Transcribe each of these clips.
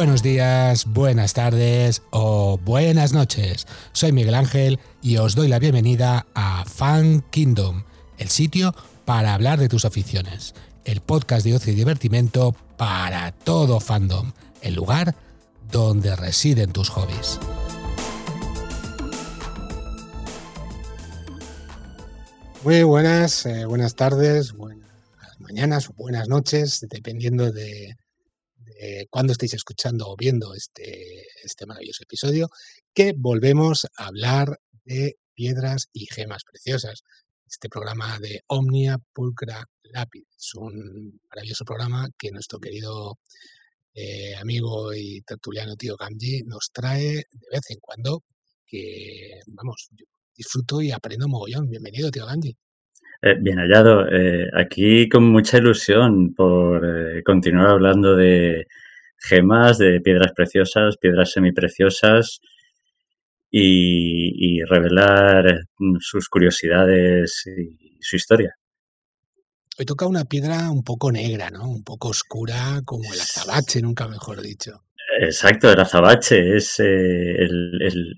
Buenos días, buenas tardes o buenas noches. Soy Miguel Ángel y os doy la bienvenida a Fan Kingdom, el sitio para hablar de tus aficiones, el podcast de ocio y divertimento para todo fandom, el lugar donde residen tus hobbies. Muy buenas, eh, buenas tardes, buenas mañanas o buenas noches, dependiendo de, de cuándo estéis escuchando o viendo este, este maravilloso episodio, que volvemos a hablar de piedras y gemas preciosas. Este programa de Omnia Pulcra Lapid es un maravilloso programa que nuestro querido eh, amigo y tertuliano tío Gamji nos trae de vez en cuando, que vamos, yo disfruto y aprendo mogollón. Bienvenido, tío Gamji. Eh, bien hallado. Eh, aquí con mucha ilusión por eh, continuar hablando de gemas, de piedras preciosas, piedras semipreciosas y, y revelar sus curiosidades y su historia. Hoy toca una piedra un poco negra, ¿no? Un poco oscura, como el azabache, nunca mejor dicho. Exacto, el azabache es el, el,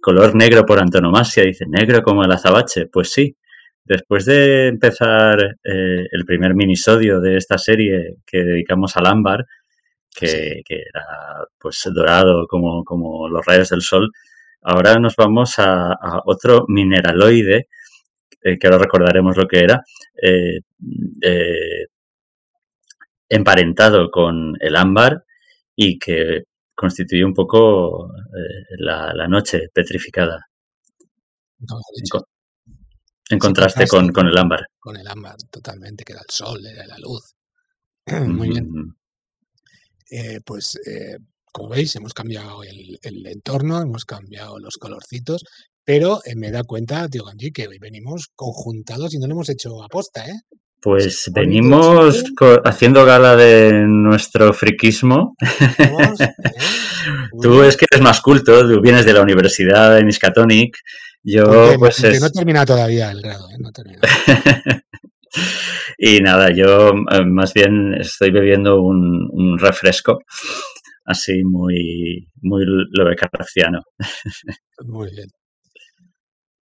color negro por antonomasia. Dice, negro como el azabache. Pues sí, Después de empezar eh, el primer minisodio de esta serie que dedicamos al ámbar, que, que era pues dorado como, como, los rayos del sol, ahora nos vamos a, a otro mineraloide, eh, que ahora recordaremos lo que era, eh, eh, emparentado con el ámbar y que constituye un poco eh, la, la, noche petrificada. No, en contraste con, con, el ámbar. Con el ámbar, totalmente, que era el sol, era la luz. Muy bien. Eh, pues, eh, como veis, hemos cambiado el, el, entorno, hemos cambiado los colorcitos, pero eh, me da cuenta, tío Ganji, que hoy venimos conjuntados y no lo hemos hecho aposta, ¿eh? Pues venimos haciendo gala de nuestro friquismo. ¿Vamos? ¿Eh? Tú es que eres más culto, tú vienes de la universidad de Miskatonic yo, porque, pues es... no termina todavía el grado, ¿eh? no termina. y nada, yo eh, más bien estoy bebiendo un, un refresco así muy, muy lobecarciano. muy bien.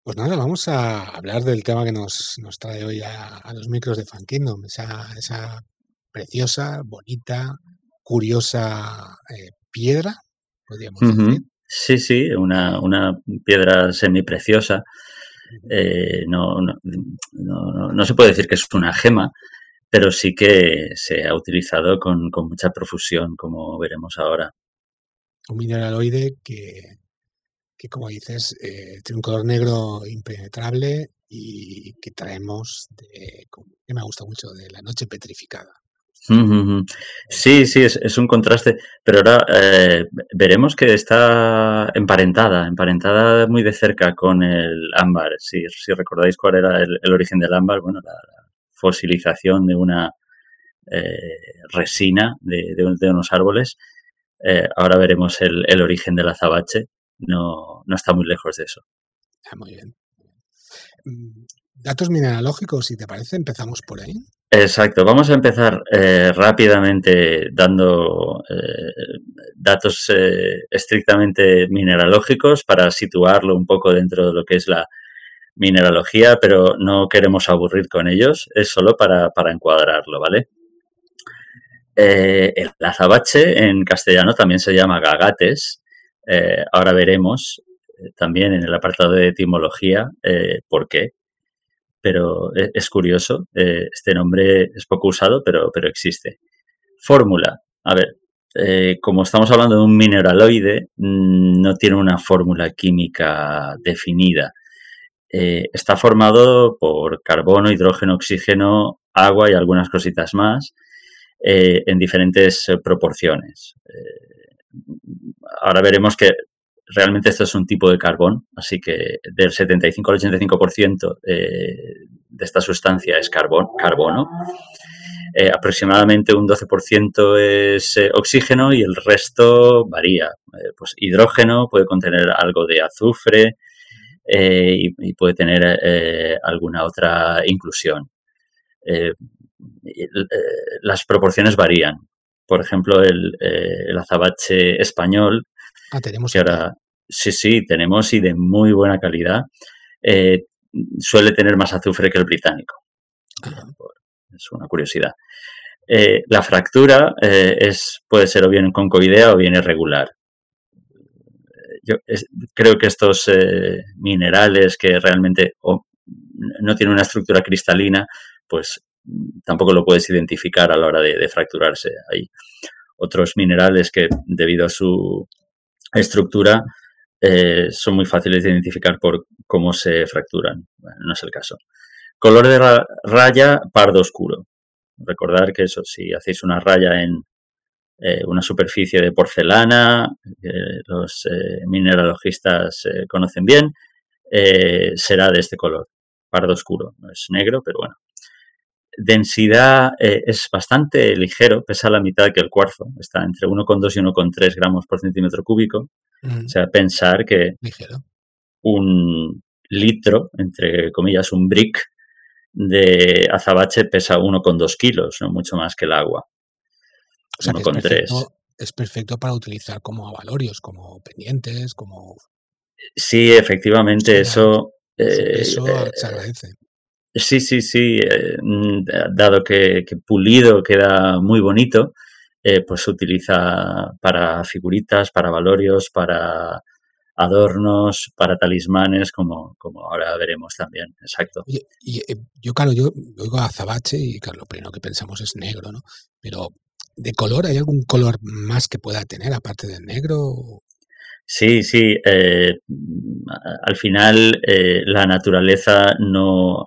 Pues nada, vamos a hablar del tema que nos, nos trae hoy a, a, los micros de Fan Kingdom, esa, esa preciosa, bonita, curiosa eh, piedra, podríamos uh -huh. decir, Sí, sí, una, una piedra semipreciosa. Eh, no, no, no, no, se puede decir que es una gema, pero sí que se ha utilizado con, con mucha profusión, como veremos ahora. Un mineraloide que, que como dices, eh, tiene un color negro impenetrable y que traemos, de, que me gusta mucho, de la noche petrificada. Sí, sí, es, es, un contraste, pero ahora eh, veremos que está emparentada, emparentada muy de cerca con el ámbar. Si, si recordáis cuál era el, origen del ámbar, bueno, la, fosilización de una eh, resina de, de, de, unos árboles. Eh, ahora veremos el, el, origen del azabache, no, no está muy lejos de eso. Ah, muy bien. Mm, datos mineralógicos, si te parece, empezamos por ahí. Exacto, vamos a empezar eh, rápidamente dando eh, datos eh, estrictamente mineralógicos para situarlo un poco dentro de lo que es la mineralogía, pero no queremos aburrir con ellos, es solo para, para encuadrarlo, ¿vale? El azabache en castellano también se llama gagates, ahora veremos también en el apartado de etimología por qué pero e, es curioso. Eh, este nombre es poco usado, pero, pero existe. Fórmula. A ver, eh, como estamos hablando de un mineraloide, mm, no tiene una fórmula química definida. Eh, está formado por carbono, hidrógeno, oxígeno, agua y algunas cositas más en diferentes proporciones. Ahora veremos que realmente esto es un tipo de carbón, así que del 75 al 85% eh, de esta sustancia es carbón, carbono. Eh, aproximadamente un 12% es eh, oxígeno y el resto varía. Pues hidrógeno puede contener algo de azufre y, puede tener alguna otra inclusión. Las proporciones varían. por ejemplo, el azabache español, ah, tenemos que ahora, sí, sí, tenemos y de muy buena calidad, suele tener más azufre que el británico. Es una curiosidad. Eh, la fractura eh, es, puede ser o bien concoidea o bien irregular. Yo creo que estos eh, minerales que realmente no tienen una estructura cristalina, pues tampoco lo puedes identificar a la hora de, fracturarse. Hay otros minerales que, debido a su estructura, son muy fáciles de identificar por cómo se fracturan. no es el caso. Color de raya pardo oscuro. Recordar que eso, si hacéis una raya en eh, una superficie de porcelana, los eh, mineralogistas eh, conocen bien, será de este color, pardo oscuro. No es negro, pero bueno. Densidad es bastante ligero, pesa la mitad que el cuarzo, está entre 1,2 y 1,3 gramos por centímetro cúbico. O sea, pensar que un litro, entre comillas, un brick de azabache pesa 1,2 kilos, no mucho más que el agua. O sea, es, perfecto, es perfecto para utilizar como avalorios, como pendientes, como... Sí, efectivamente, eso... eso eh, se agradece. Sí, sí, sí. Eh, dado que, pulido queda muy bonito, eh, pues se utiliza para figuritas, para valorios, para adornos, para talismanes, como, como ahora veremos también. Exacto. y, eh, yo, claro, yo oigo azabache y claro, lo primero que pensamos es negro, ¿no? Pero ¿de color hay algún color más que pueda tener aparte del negro? Sí, sí. Eh, al final eh, la naturaleza no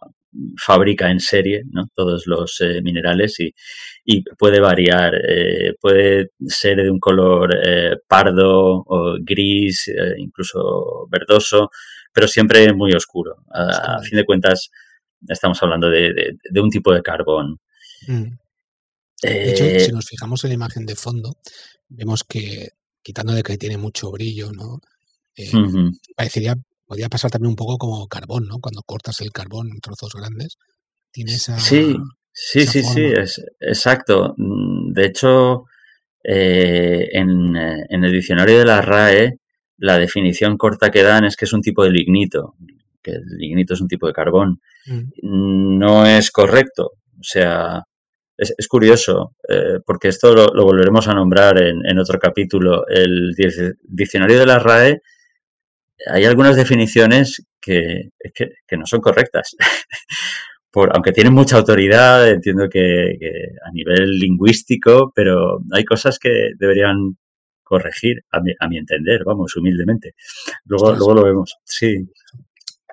fabrica en serie ¿no? todos los eh, minerales y, y, puede variar. Eh, puede ser de un color eh, pardo o gris, incluso verdoso, pero siempre muy oscuro. A, fin de cuentas, estamos hablando de, de, un tipo de carbón. Mm. De hecho, si nos fijamos en la imagen de fondo, vemos que, quitando de que tiene mucho brillo, ¿no? Parecería podría pasar también un poco como carbón, ¿no? Cuando cortas el carbón en trozos grandes, tiene esa. Sí, sí, sí, sí, es, exacto. Mm, de hecho, eh, en, eh, en, el diccionario de la RAE, la definición corta que dan es que es un tipo de lignito, que el lignito es un tipo de carbón. Mm. No es correcto. O sea, es, es curioso, eh, porque esto lo, lo, volveremos a nombrar en, en otro capítulo. El diccionario de la RAE hay algunas definiciones que, que, no son correctas. Por, aunque tienen mucha autoridad, entiendo que, a nivel lingüístico, pero hay cosas que deberían corregir, a mi, a mi entender, vamos, humildemente. Luego, luego lo vemos. Sí.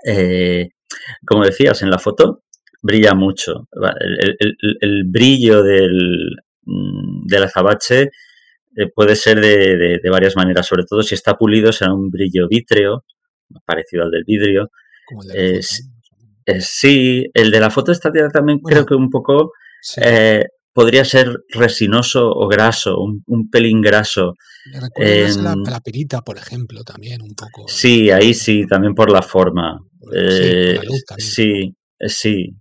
Eh, como decías, en la foto brilla mucho. El, el, el brillo del, mm, del azabache eh, puede ser de, varias maneras, sobre todo si está pulido será un brillo vítreo, parecido al del vidrio. sí, el de la foto estática también creo que un poco eh, podría ser resinoso o graso, un, pelín graso. Me la, perita, por ejemplo, también un poco. Sí, ahí sí, también por la forma. sí, eh, sí,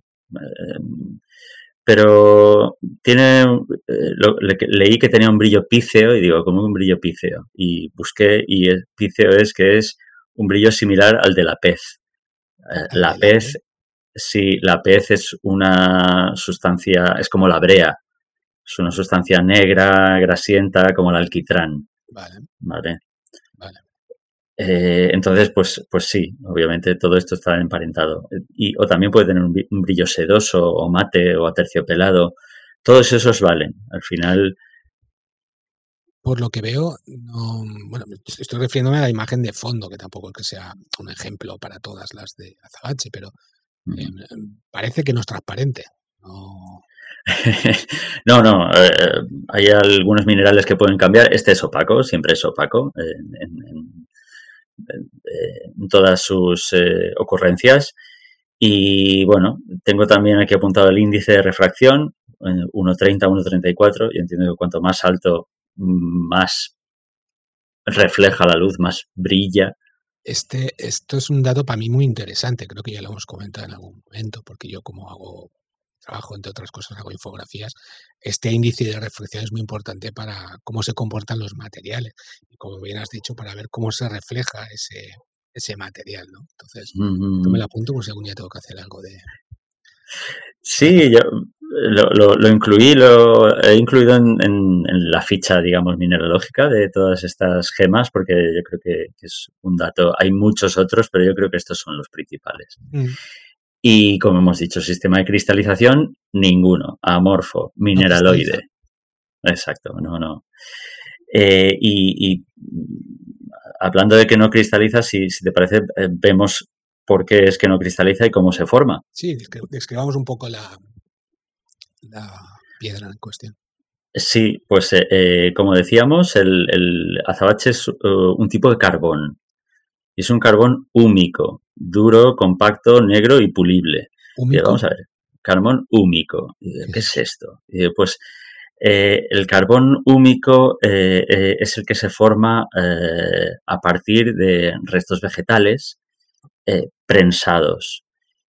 pero tiene, eh, leí que tenía un brillo píceo y digo, ¿cómo un brillo píceo? Y busqué y el píceo es que es un brillo similar al de la pez. Eh, la pez, sí, la pez es una sustancia, es como la brea, es una sustancia negra, grasienta, como el alquitrán. Vale. ¿Vale? Eh, entonces, pues, pues sí, obviamente todo esto está emparentado. Y, o también puede tener un, brillo sedoso o mate o aterciopelado. Todos esos valen. Al final. Por lo que veo, no, bueno, estoy refiriéndome a la imagen de fondo, que tampoco es que sea un ejemplo para todas las de Azabache, pero em, parece que no es transparente. No, no, no. Eh, hay algunos minerales que pueden cambiar. Este es opaco, siempre es opaco. en, en todas sus eh, ocurrencias. Y bueno, tengo también aquí apuntado el índice de refracción, 1.30, 1.34, y entiendo que cuanto más alto, más refleja la luz, más brilla. Este, esto es un dato para mí muy interesante, creo que ya lo hemos comentado en algún momento, porque yo como hago trabajo, entre otras cosas, hago infografías, este índice de reflexión es muy importante para cómo se comportan los materiales y, como bien has dicho, para ver cómo se refleja ese, ese material, ¿no? Entonces, yo me lo apunto por si algún día tengo que hacer algo de... Sí, yo lo, lo, incluí, lo he incluido en, en, la ficha, digamos, mineralógica de todas estas gemas, porque yo creo que, es un dato. Hay muchos otros, pero yo creo que estos son los principales. Mm. Y como hemos dicho, sistema de cristalización, ninguno. Amorfo, mineraloide. Exacto, no, no. Eh, y, hablando de que no cristaliza, si, si te parece, eh, vemos por qué es que no cristaliza y cómo se forma. Sí, describamos un poco la, la piedra en cuestión. Sí, pues eh, como decíamos, el, azabache es un tipo de carbón. Y es un carbón húmico, duro, compacto, negro y pulible. vamos a ver, carbón húmico. ¿Qué es esto? pues eh, el carbón húmico eh, es el que se forma a partir de restos vegetales prensados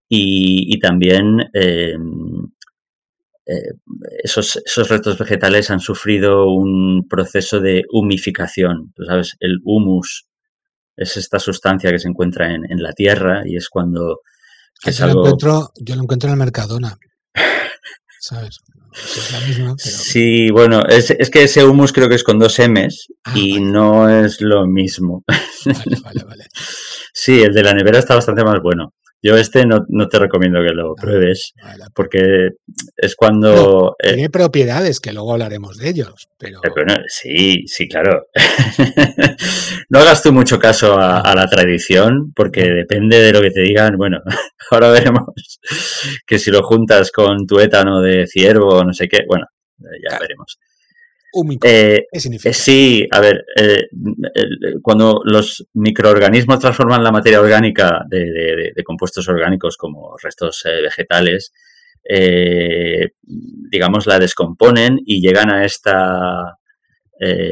y, también em, esos, esos, restos vegetales han sufrido un proceso de humificación. Tú sabes, el humus es esta sustancia que se encuentra en, la tierra y es cuando... yo, lo encuentro, yo lo encuentro en el Mercadona. ¿Sabes? Sí, bueno, es, que ese humus creo que es con dos M's ah, y no es lo mismo. Vale, vale, vale. sí, el de la nevera está bastante más bueno. Yo este no, te recomiendo que lo ah, pruebes, porque es cuando... Eh, tiene propiedades, que luego hablaremos de ellos, pero... sí, sí, claro. no hagas tú mucho caso a, la tradición, porque depende de lo que te digan. Bueno, ahora veremos que si lo juntas con tu étano de ciervo o no sé qué, bueno, ya veremos. Eh, ¿Qué significa? sí, a ver, eh, cuando los microorganismos transforman la materia orgánica de, compuestos orgánicos como restos eh, vegetales, digamos, la descomponen y llegan a esta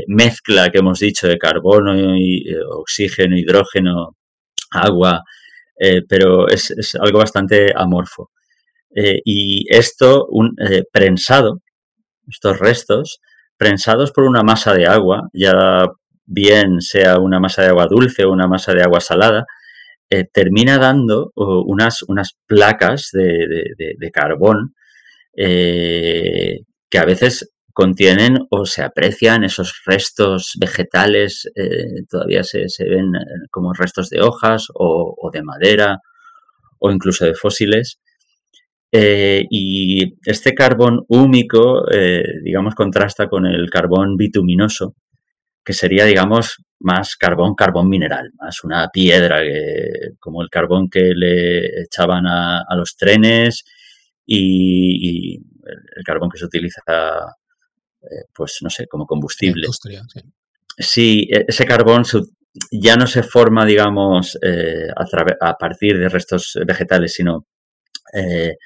mezcla que hemos dicho de carbono, y, oxígeno, hidrógeno, agua, pero es, es, algo bastante amorfo. y esto, un prensado, estos restos, prensados por una masa de agua, ya bien sea una masa de agua dulce o una masa de agua salada, eh, termina dando unas, unas placas de, carbón eh, que a veces contienen o se aprecian esos restos vegetales, eh, todavía se, ven como restos de hojas o, de madera o incluso de fósiles, eh, y este carbón húmico, eh, digamos, contrasta con el carbón bituminoso, que sería, digamos, más carbón, carbón mineral, más una piedra, como el carbón que le echaban a, los trenes y, el carbón que se utiliza, eh, pues, no sé, como combustible. sí. E, ese carbón ya no se forma, digamos, a, partir de restos vegetales, sino eh,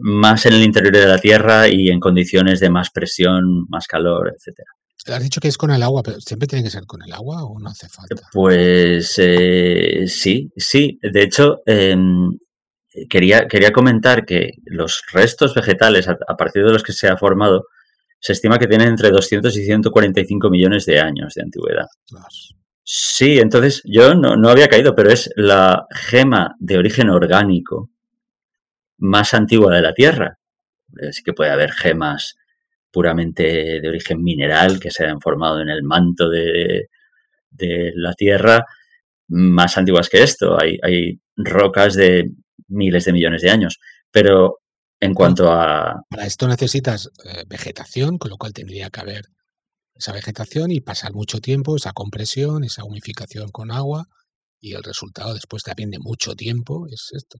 más en el interior de la Tierra y en condiciones de más presión, más calor, etcétera. Has dicho que es con el agua, pero ¿siempre tiene que ser con el agua o no hace falta? Pues eh, sí, sí. De hecho, em, quería, quería comentar que los restos vegetales, a, partir de los que se ha formado, se estima que tienen entre 200 y 145 millones de años de antigüedad. Sí, entonces yo no, no había caído, pero es la gema de origen orgánico más antigua de la Tierra. Así que puede haber gemas puramente de origen mineral que se han formado en el manto de, la Tierra más antiguas que esto. Hay, hay, rocas de miles de millones de años. Pero en cuanto a... Para esto necesitas eh, vegetación, con lo cual tendría que haber esa vegetación y pasar mucho tiempo, esa compresión, esa humificación con agua y el resultado después también de mucho tiempo es esto.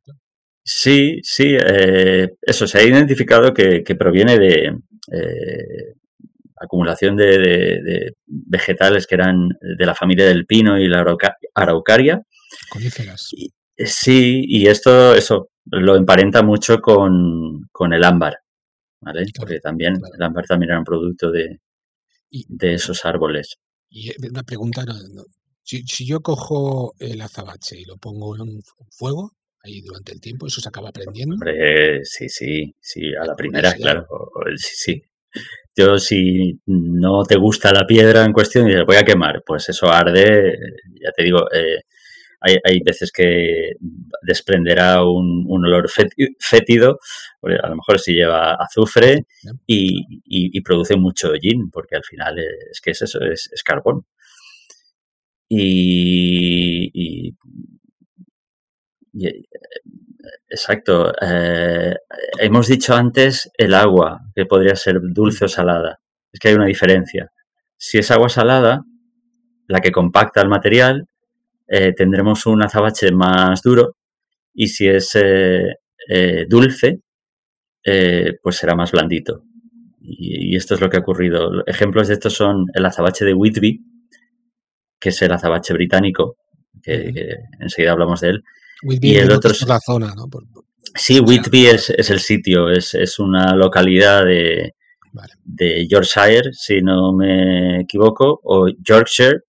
Sí, sí, eh, eso se ha identificado que, proviene de eh, acumulación de, vegetales que eran de la familia del pino y la araucaria. Coníferas. sí, y esto eso lo emparenta mucho con, el ámbar, ¿vale? Porque también el ámbar también era un producto de, de esos árboles. Y eh, una pregunta, si, si yo cojo el azabache y lo pongo en un fuego, ahí durante el tiempo? ¿Eso se acaba aprendiendo? Hombre, sí, sí, sí, a la primera, claro, sí, sí. Yo, si no te gusta la piedra en cuestión y dices, voy a quemar, pues eso arde, ya te digo, eh, hay, hay, veces que desprenderá un, un olor fétido, a lo mejor si lleva azufre y, y, produce mucho hollín, porque al final es que es eso, es, es carbón. Y, y, exacto. Eh, hemos dicho antes el agua, que podría ser dulce o salada. Es que hay una diferencia. Si es agua salada, la que compacta el material, eh, tendremos un azabache más duro y si es eh, dulce, pues será más blandito. Y, y, esto es lo que ha ocurrido. Ejemplos de esto son el azabache de Whitby, que es el azabache británico, que, enseguida hablamos de él. Whitby y el otro es la zona, ¿no? sí, Whitby es, es, el sitio, es, es una localidad de, de, Yorkshire, si no me equivoco, o Yorkshire,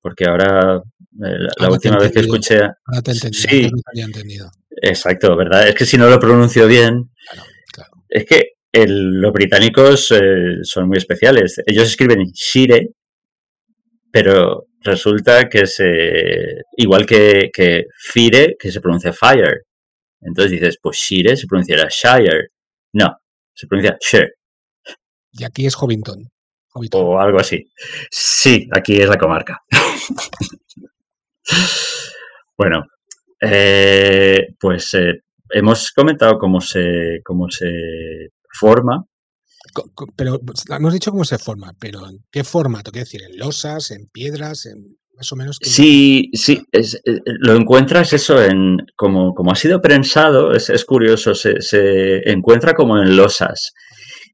porque ahora eh, la, última vez que escuché... Ahora te entendí, sí, no había entendido. Exacto, ¿verdad? Es que si no lo pronuncio bien, claro, claro. es que el, los británicos eh, son muy especiales. Ellos escriben Shire, pero resulta que se. Igual que, que Fire, que se pronuncia Fire. Entonces dices, pues Shire se pronunciará Shire. No, se pronuncia Shire. Y aquí es Hobbiton. O algo así. Sí, aquí es la comarca. bueno, eh, pues eh, hemos comentado cómo se, cómo se forma pero pues, hemos dicho cómo se forma, pero ¿en qué formato? Quiero decir, ¿en losas, en piedras, en más o menos? Sí, sí, es, eh, lo encuentras eso en, como, como ha sido prensado, es, es curioso, se, se, encuentra como en losas.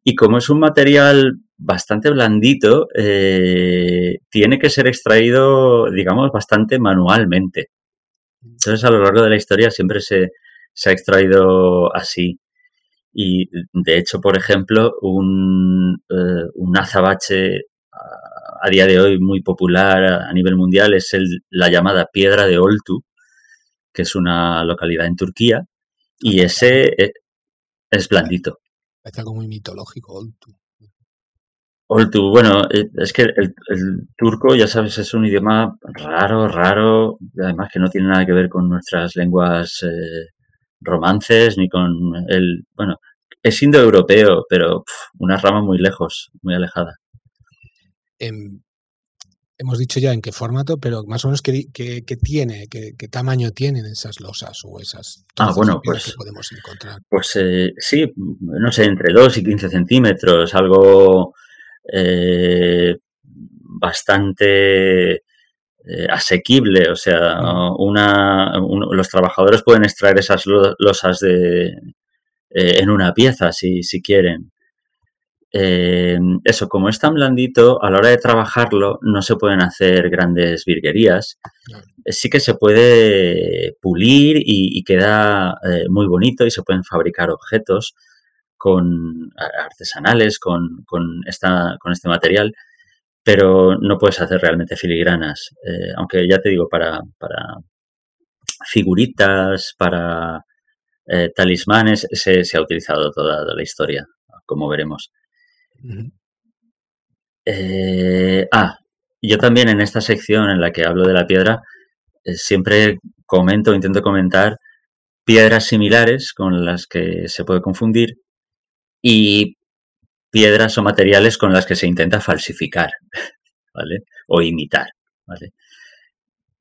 Y como es un material bastante blandito, eh, tiene que ser extraído, digamos, bastante manualmente. Entonces, a lo largo de la historia siempre se, se ha extraído así. Y de hecho, por ejemplo, un, eh, un azabache a, día de hoy muy popular a, nivel mundial es el, la llamada Piedra de Oltu, que es una localidad en Turquía, y ese es, es blandito. Es algo muy mitológico, Oltu. Oltu, bueno, eh, es que el, el, turco, ya sabes, es un idioma raro, raro, además que no tiene nada que ver con nuestras lenguas eh, romances ni con el, bueno, es indoeuropeo, pero una rama muy lejos, muy alejada. Eh, hemos dicho ya en qué formato, pero más o menos qué, qué, qué tiene, qué, qué, tamaño tienen esas losas o esas ah, bueno, pues, que podemos encontrar. Pues eh, sí, no sé, entre 2 y 15 centímetros, algo eh, bastante eh, asequible, o sea, una, un, los trabajadores pueden extraer esas losas de, eh, en una pieza si, si quieren. Eh, eso, como es tan blandito, a la hora de trabajarlo no se pueden hacer grandes virguerías. Sí que se puede pulir y, y queda muy bonito y se pueden fabricar objetos con artesanales con, con, esta, con este material pero no puedes hacer realmente filigranas. Eh, aunque ya te digo, para, para figuritas, para eh, talismanes, se, se, ha utilizado toda la historia, como veremos. Uh -huh. eh, ah, yo también en esta sección en la que hablo de la piedra, siempre comento, intento comentar piedras similares con las que se puede confundir y piedras o materiales con las que se intenta falsificar, ¿vale? O imitar, ¿vale?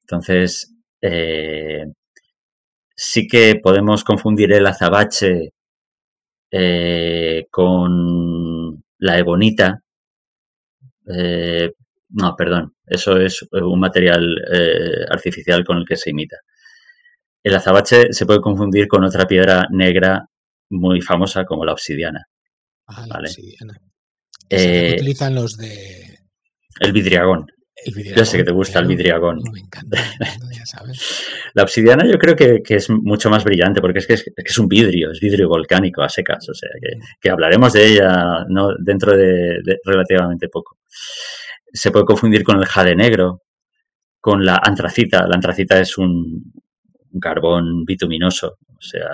Entonces, eh, sí que podemos confundir el azabache eh, con la ebonita. Eh, no, perdón, eso es un material artificial con el que se imita. El azabache se puede confundir con otra piedra negra muy famosa como la obsidiana. Ah, la ¿vale? obsidiana. Eh, utilizan los de... El vidriagón. El vidriagón. Yo sé que te gusta el vidriagón. Me encanta, me encanta ya sabes. La obsidiana yo creo que, que, es mucho más brillante porque es que, es que es un vidrio, es vidrio volcánico a secas, o sea que, que hablaremos de ella ¿no? dentro de, de, relativamente poco. Se puede confundir con el jade negro, con la antracita. La antracita es un, un carbón bituminoso, o sea,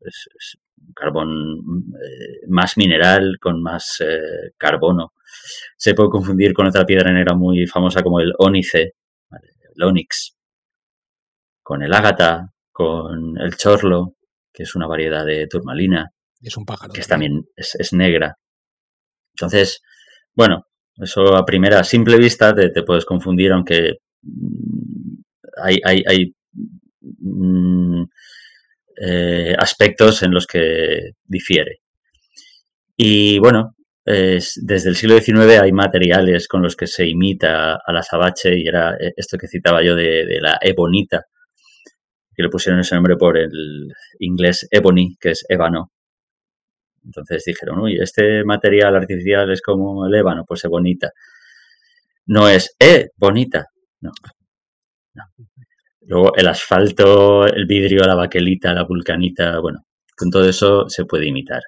es, carbón eh, más mineral con más eh, carbono. Se puede confundir con otra piedra negra muy famosa como el ónice, el onix, con el ágata, con el chorlo, que es una variedad de turmalina. Es un pájaro. Que también es, es negra. Entonces, bueno, eso a primera, simple vista te, puedes confundir, aunque mm, hay, hay, mm, eh, aspectos en los que difiere. Y bueno, desde el siglo XIX hay materiales con los que se imita al azabache y era eh, esto que citaba yo de, la ebonita, que le pusieron ese nombre por el inglés ebony, que es ébano, entonces dijeron, uy, este material artificial es como el ébano, pues es bonita. No es, eh, bonita. No. Luego el asfalto, el vidrio, la baquelita, la vulcanita, bueno, con todo eso se puede imitar.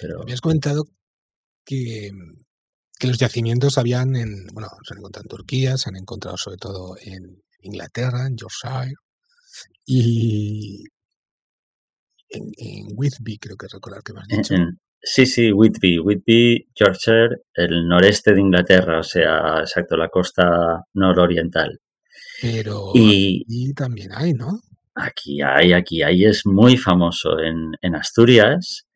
Pero... Habías comentado que, que los yacimientos habían en, bueno, se han encontrado en Turquía, se han encontrado sobre todo en Inglaterra, en Yorkshire, y, en, Whitby, creo que recordar que me has dicho. sí, sí, Whitby. Whitby, Yorkshire, el noreste de Inglaterra, o sea, exacto, la costa nororiental. Pero y aquí también hay, ¿no? Aquí hay, aquí hay, es muy famoso en, Asturias,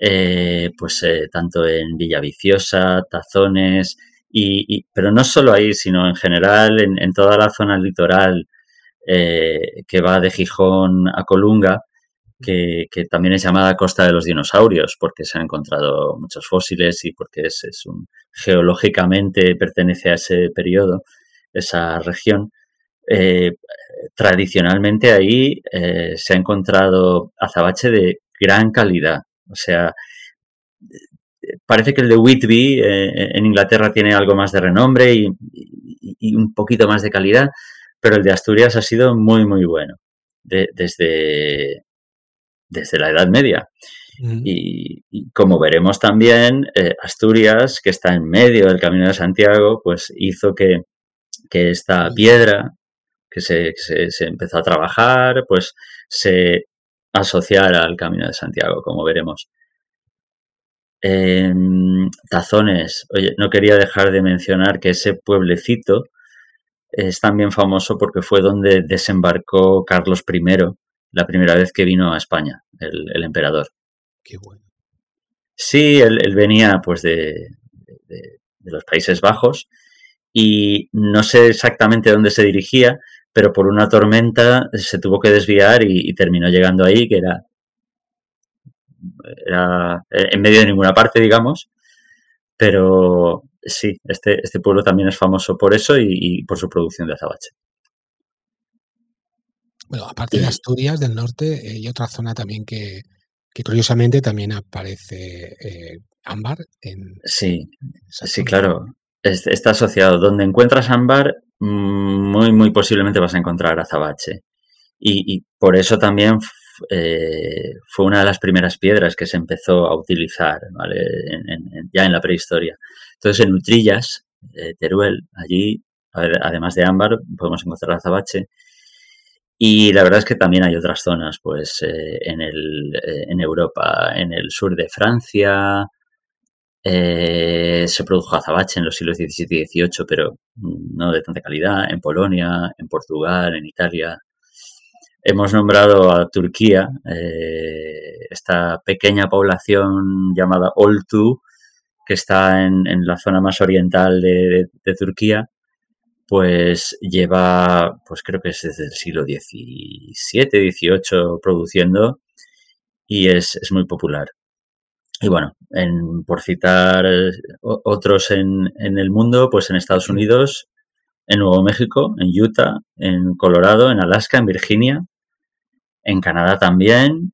eh, pues eh, tanto en Villaviciosa, Tazones, y, pero no solo ahí, sino en general en, toda la zona litoral eh, que va de Gijón a Colunga, que, también es llamada Costa de los Dinosaurios, porque se han encontrado muchos fósiles y porque es, un, geológicamente pertenece a ese periodo, esa región. Eh, tradicionalmente ahí eh, se ha encontrado azabache de gran calidad. O sea, parece que el de Whitby eh, en Inglaterra tiene algo más de renombre y, un poquito más de calidad, pero el de Asturias ha sido muy, muy bueno. desde, desde la Edad Media. Y, como veremos también, eh, Asturias, que está en medio del Camino de Santiago, pues hizo que, esta piedra que se, empezó a trabajar, pues se asociara al Camino de Santiago, como veremos. Tazones, oye, no quería dejar de mencionar que ese pueblecito es también famoso porque fue donde desembarcó Carlos I la primera vez que vino a España, el, emperador. Qué bueno. Sí, él, venía pues de, los Países Bajos y no sé exactamente dónde se dirigía, pero por una tormenta se tuvo que desviar y, terminó llegando ahí, que era, era en medio de ninguna parte, digamos. Pero sí, este, este pueblo también es famoso por eso y por su producción de azabache. Bueno, aparte de Asturias del norte, hay otra zona también que, curiosamente también aparece eh, ámbar en... Sí, sí, claro. está asociado. Donde encuentras ámbar, muy, muy posiblemente vas a encontrar azabache. Y, por eso también eh, fue una de las primeras piedras que se empezó a utilizar ya en la prehistoria. Entonces, en Utrillas, eh, Teruel, allí, además de ámbar, podemos encontrar azabache. Y la verdad es que también hay otras zonas, pues eh, en, el, en Europa, en el sur de Francia, eh, se produjo azabache en los siglos XVII y XVIII, pero no de tanta calidad, en Polonia, en Portugal, en Italia. Hemos nombrado a Turquía, esta pequeña población llamada Oltu, que está en, la zona más oriental de Turquía, pues lleva, pues creo que es desde el siglo XVII, XVIII produciendo y es, muy popular. Y bueno, en, por citar otros en, en, el mundo, pues en Estados Unidos, en Nuevo México, en Utah, en Colorado, en Alaska, en Virginia, en Canadá también,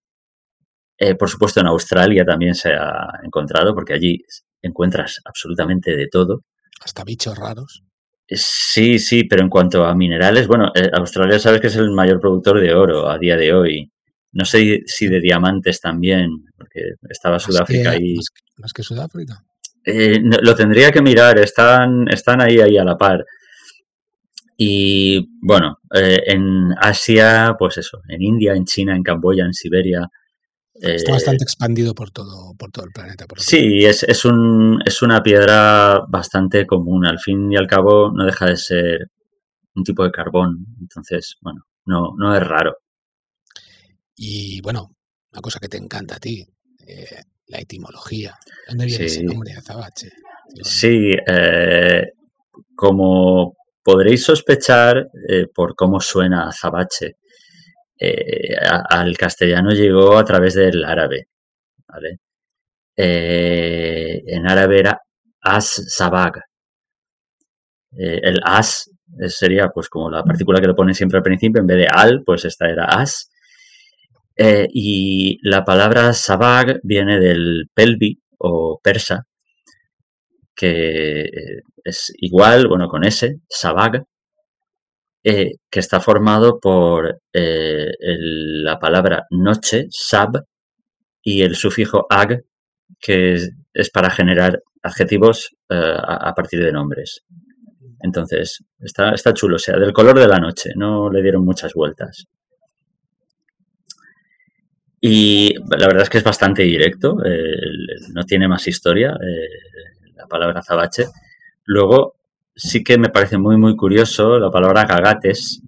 eh, por supuesto en Australia también se ha encontrado, porque allí encuentras absolutamente de todo. Hasta bichos raros. Sí, sí, pero en cuanto a minerales, bueno, eh, Australia sabes que es el mayor productor de oro a día de hoy. No sé si de diamantes también, porque estaba Sudáfrica ahí. Más, que Sudáfrica. Eh, lo tendría que mirar, están, están ahí, ahí a la par. Y bueno, eh, en Asia, pues eso, en India, en China, en Camboya, en Siberia. Está bastante expandido por todo, por todo el planeta. sí, es, es, un, es una piedra bastante común. Al fin y al cabo, no deja de ser un tipo de carbón. Entonces, bueno, no, no es raro. Y bueno, una cosa que te encanta a ti, eh, la etimología. ¿Dónde viene ese nombre, Azabache? Sí, eh, como podréis sospechar eh, por cómo suena Azabache, al castellano llegó a través del árabe. en árabe era as-sabag. el as sería pues como la partícula que lo pone siempre al principio, en vez de al, pues esta era as. Eh, y la palabra sabag viene del pelvi o persa, que es igual, bueno, con S, sabag, eh, que está formado por eh, la palabra noche, sab, y el sufijo ag, que es, para generar adjetivos a, partir de nombres. Entonces, está, está chulo, o sea, del color de la noche, no le dieron muchas vueltas. Y la verdad es que es bastante directo, no tiene más historia eh, la palabra zabache. Luego, sí que me parece muy, muy curioso la palabra gagates,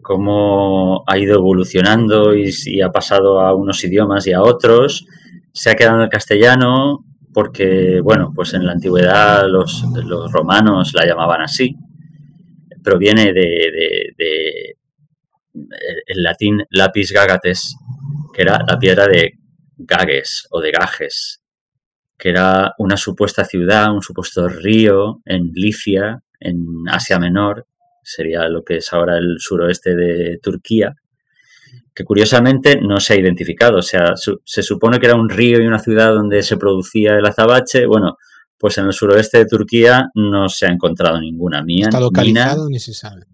cómo ha ido evolucionando y, ha pasado a unos idiomas y a otros. Se ha quedado en el castellano porque, bueno, pues en la antigüedad los, romanos la llamaban así. Proviene de, de el latín lapis gagates, que era la piedra de Gages o de Gages, que era una supuesta ciudad, un supuesto río en Licia, en Asia Menor, sería lo que es ahora el suroeste de Turquía, que curiosamente no se ha identificado. O sea, se supone que era un río y una ciudad donde se producía el azabache. Bueno, pues en el suroeste de Turquía no se ha encontrado ninguna mina. ¿Está localizado ni se sabe?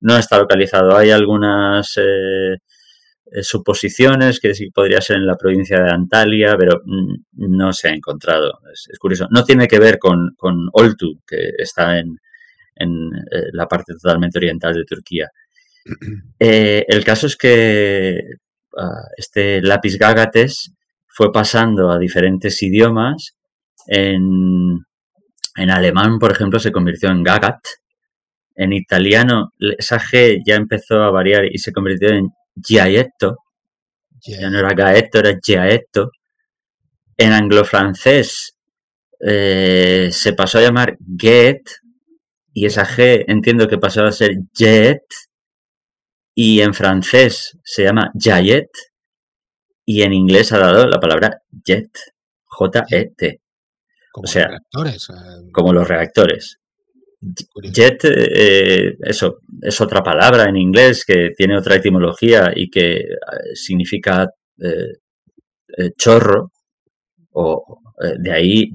No está localizado. Hay algunas eh, suposiciones, que sí podría ser en la provincia de Antalya, pero mm, no se ha encontrado. Es, curioso. No tiene que ver con, con Oltu, que está en, en eh, la parte totalmente oriental de Turquía. Eh, el caso es que ah, este lápiz gagates fue pasando a diferentes idiomas. En, en alemán, por ejemplo, se convirtió en gagat. En italiano, esa G ya empezó a variar y se convirtió en Giaetto. Ya no era Gaetto, era Giaetto. En anglo-francés eh, se pasó a llamar Get y esa G entiendo que pasó a ser Jet y en francés se llama Jayet y en inglés ha dado la palabra Jet, J-E-T. O sea, eh. como los reactores. Jet, eh, eso, es otra palabra en inglés que tiene otra etimología y que eh, significa eh, chorro, o de ahí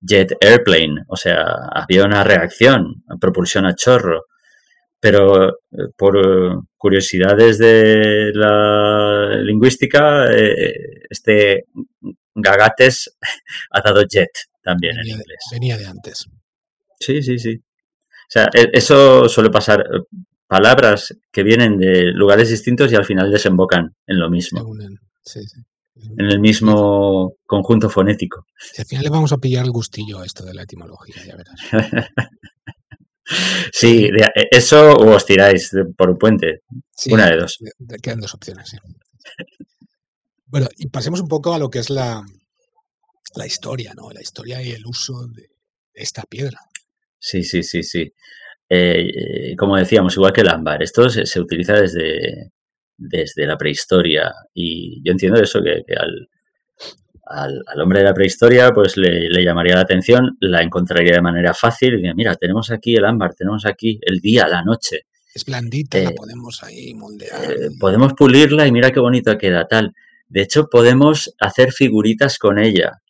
jet airplane, o sea, había una reacción, propulsión a chorro. Pero por curiosidades de la lingüística, este gagates ha dado jet también en inglés. venía de antes. Sí, sí, sí. O sea, e, eso suele pasar. Eh, palabras que vienen de lugares distintos y al final desembocan en lo mismo. En el mismo conjunto fonético. al final le vamos a pillar el gustillo a esto de la etimología, ya verás. sí, e, eso o os tiráis por un puente. Una de dos. Quedan dos opciones, sí. Bueno, y pasemos un poco a lo que es la, la historia, ¿no? La historia y el uso de esta piedra. Sí, sí, sí, sí. Eh, como decíamos, igual que el ámbar, esto se, utiliza desde, desde la prehistoria y yo entiendo eso, que, al, al, hombre de la prehistoria pues le, llamaría la atención, la encontraría de manera fácil y diría, mira, tenemos aquí el ámbar, tenemos aquí el día, la noche. Es blandita, la eh, podemos ahí moldear. Eh, podemos pulirla y mira qué bonito queda tal. De hecho, podemos hacer figuritas con ella.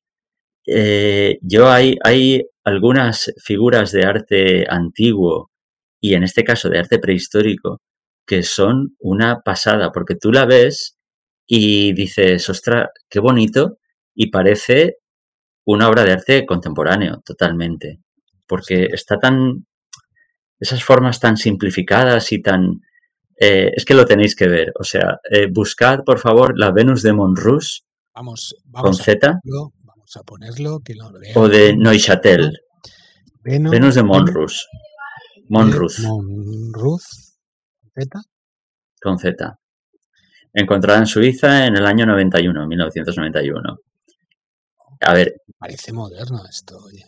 Yo hay, hay algunas figuras de arte antiguo y en este caso de arte prehistórico que son una pasada, porque tú la ves y dices, ostra, qué bonito, y parece una obra de arte contemporáneo, totalmente, porque está tan, esas formas tan simplificadas y tan... Eh, es que lo tenéis que ver. O sea, eh, buscad, por favor, la Venus de Monrus. Vamos, con Z. a ponerlo. Que lo o de Neuchâtel. Venus, de Monrus. Monruz. Monruz. Z. Con Z. Encontrada en Suiza en el año 91, 1991. A ver. Parece moderno esto, oye.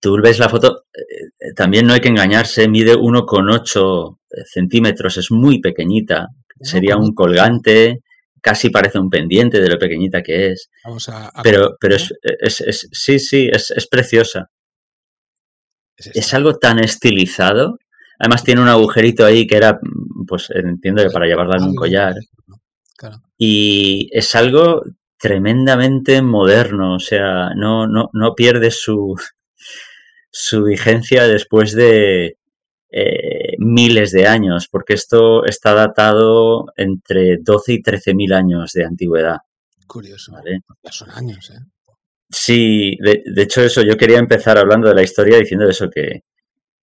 Tú ves la foto, eh, también no hay que engañarse, mide 1,8 centímetros, es muy pequeñita. Sería un colgante, casi parece un pendiente de lo pequeñita que es. Vamos a, pero pero es, es, sí, sí, es, es preciosa. Es, algo tan estilizado. Además tiene un agujerito ahí que era, pues entiendo que para llevarla en un collar. Y es algo tremendamente moderno, o sea, no, no, no pierde su, su vigencia después de eh, miles de años, porque esto está datado entre 12 y 13 mil años de antigüedad. Curioso, son años, ¿eh? Sí, de, hecho eso, yo quería empezar hablando de la historia diciendo eso, que,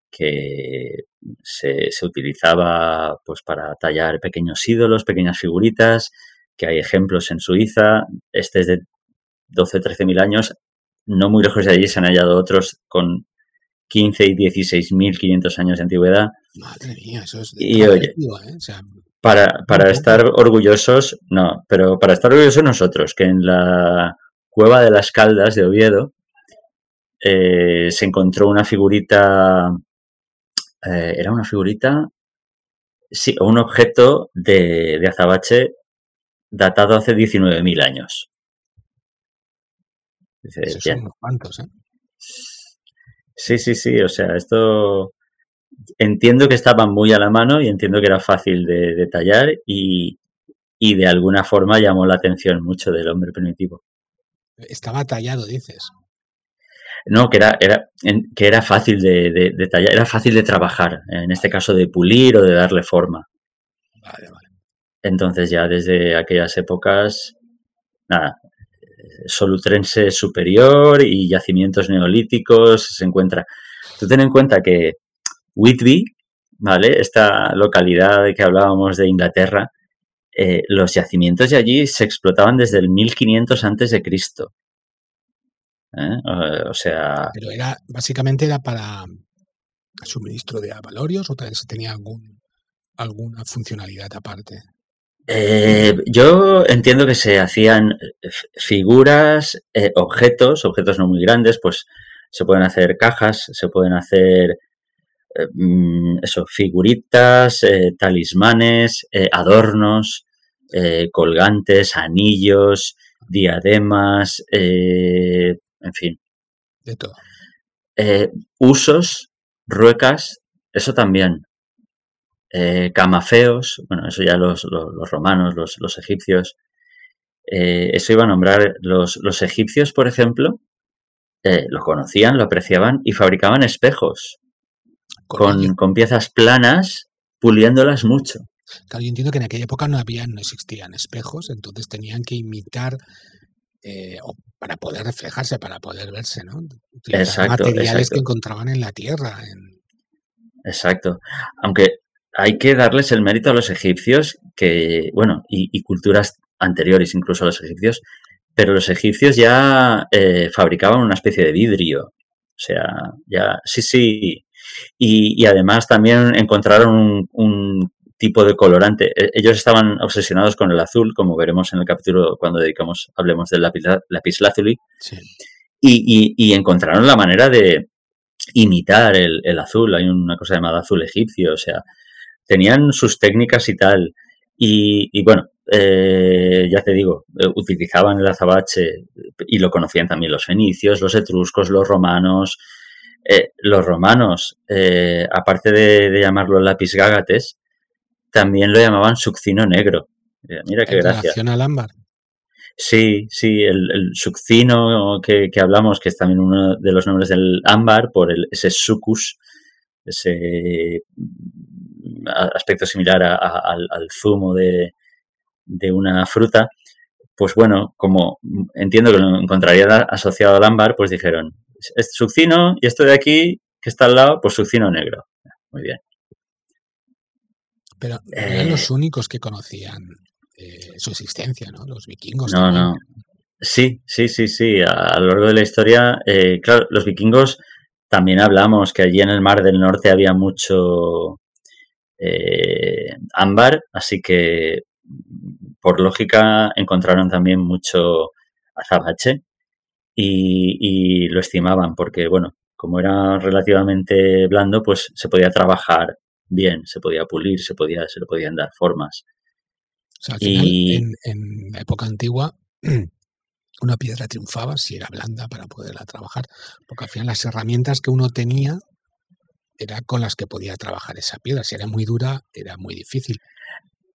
que se, se, utilizaba pues para tallar pequeños ídolos, pequeñas figuritas, que hay ejemplos en Suiza, este es de 12, 13 mil años, no muy lejos de allí se han hallado otros con 15 y 16.500 años de antigüedad. Madre mía, eso es y oye, ¿eh? para, para estar orgullosos, no, pero para estar orgullosos nosotros, que en la cueva de las Caldas de Oviedo eh, se encontró una figurita, eh, era una figurita, sí, un objeto de, de azabache datado hace 19.000 años. Dice, son unos cuantos, ¿eh? Sí, sí, sí, o sea, esto entiendo que estaban muy a la mano y entiendo que era fácil de detallar y, y de alguna forma llamó la atención mucho del hombre primitivo. Estaba tallado, dices. No, que era, era, que era fácil de, de, tallar, era fácil de trabajar, en este caso de pulir o de darle forma. Vale, vale. Entonces ya desde aquellas épocas, nada, Solutrense superior y yacimientos neolíticos se encuentra. Tú ten en cuenta que Whitby, ¿vale? Esta localidad de que hablábamos de Inglaterra, eh, los yacimientos de allí se explotaban desde el 1500 antes de Cristo. ¿Eh? O sea... Pero era, básicamente era para suministro de avalorios o también se tenía algún, alguna funcionalidad aparte. Eh, yo entiendo que se hacían eh, figuras, eh, objetos, objetos no muy grandes, pues se pueden hacer cajas, se pueden hacer mm, eso, figuritas, talismanes, adornos, colgantes, anillos, diademas, en fin. De todo. usos, ruecas, eso también eh, camafeos, bueno, eso ya los, romanos, los, egipcios, eh, eso iba a nombrar los, los egipcios, por ejemplo, eh, lo conocían, lo apreciaban y fabricaban espejos con, con, piezas planas, puliéndolas mucho. Claro, yo entiendo que en aquella época no había, no existían espejos, entonces tenían que imitar para poder reflejarse, para poder verse, ¿no? exacto, materiales que encontraban en la tierra. Exacto. Aunque hay que darles el mérito a los egipcios, que, bueno, y, culturas anteriores incluso a los egipcios, pero los egipcios ya eh, fabricaban una especie de vidrio. O sea, ya, sí, sí. Y, además también encontraron un, tipo de colorante. E, ellos estaban obsesionados con el azul, como veremos en el capítulo cuando dedicamos, hablemos del lápiz, lazuli. Sí. Y, y, encontraron la manera de imitar el, el, azul. Hay una cosa llamada azul egipcio, o sea, tenían sus técnicas y tal. Y, bueno, eh, ya te digo, eh, utilizaban el azabache y lo conocían también los fenicios, los etruscos, los romanos. Eh, los romanos, aparte de, llamarlo lápiz gágates, también lo llamaban succino negro. Mira qué gracia. al ámbar? Sí, sí, el, el succino que, que, hablamos, que es también uno de los nombres del ámbar, por el, ese sucus, ese aspecto similar al, zumo de, una fruta, pues bueno, como entiendo que lo encontraría asociado al ámbar, pues dijeron, es succino y esto de aquí, que está al lado, pues succino negro. muy bien. Pero eran los únicos que conocían su existencia, ¿no? Los vikingos. No, no. Sí, sí, sí, sí. A, lo largo de la historia, claro, los vikingos también hablamos que allí en el Mar del Norte había mucho ámbar, así que por lógica encontraron también mucho azabache y, lo estimaban porque, bueno, como era relativamente blando, pues se podía trabajar bien, se podía pulir, se, podía, se le podían dar formas. y... en, la época antigua una piedra triunfaba si era blanda para poderla trabajar, porque al final las herramientas que uno tenía era con las que podía trabajar esa piedra. Si era muy dura, era muy difícil.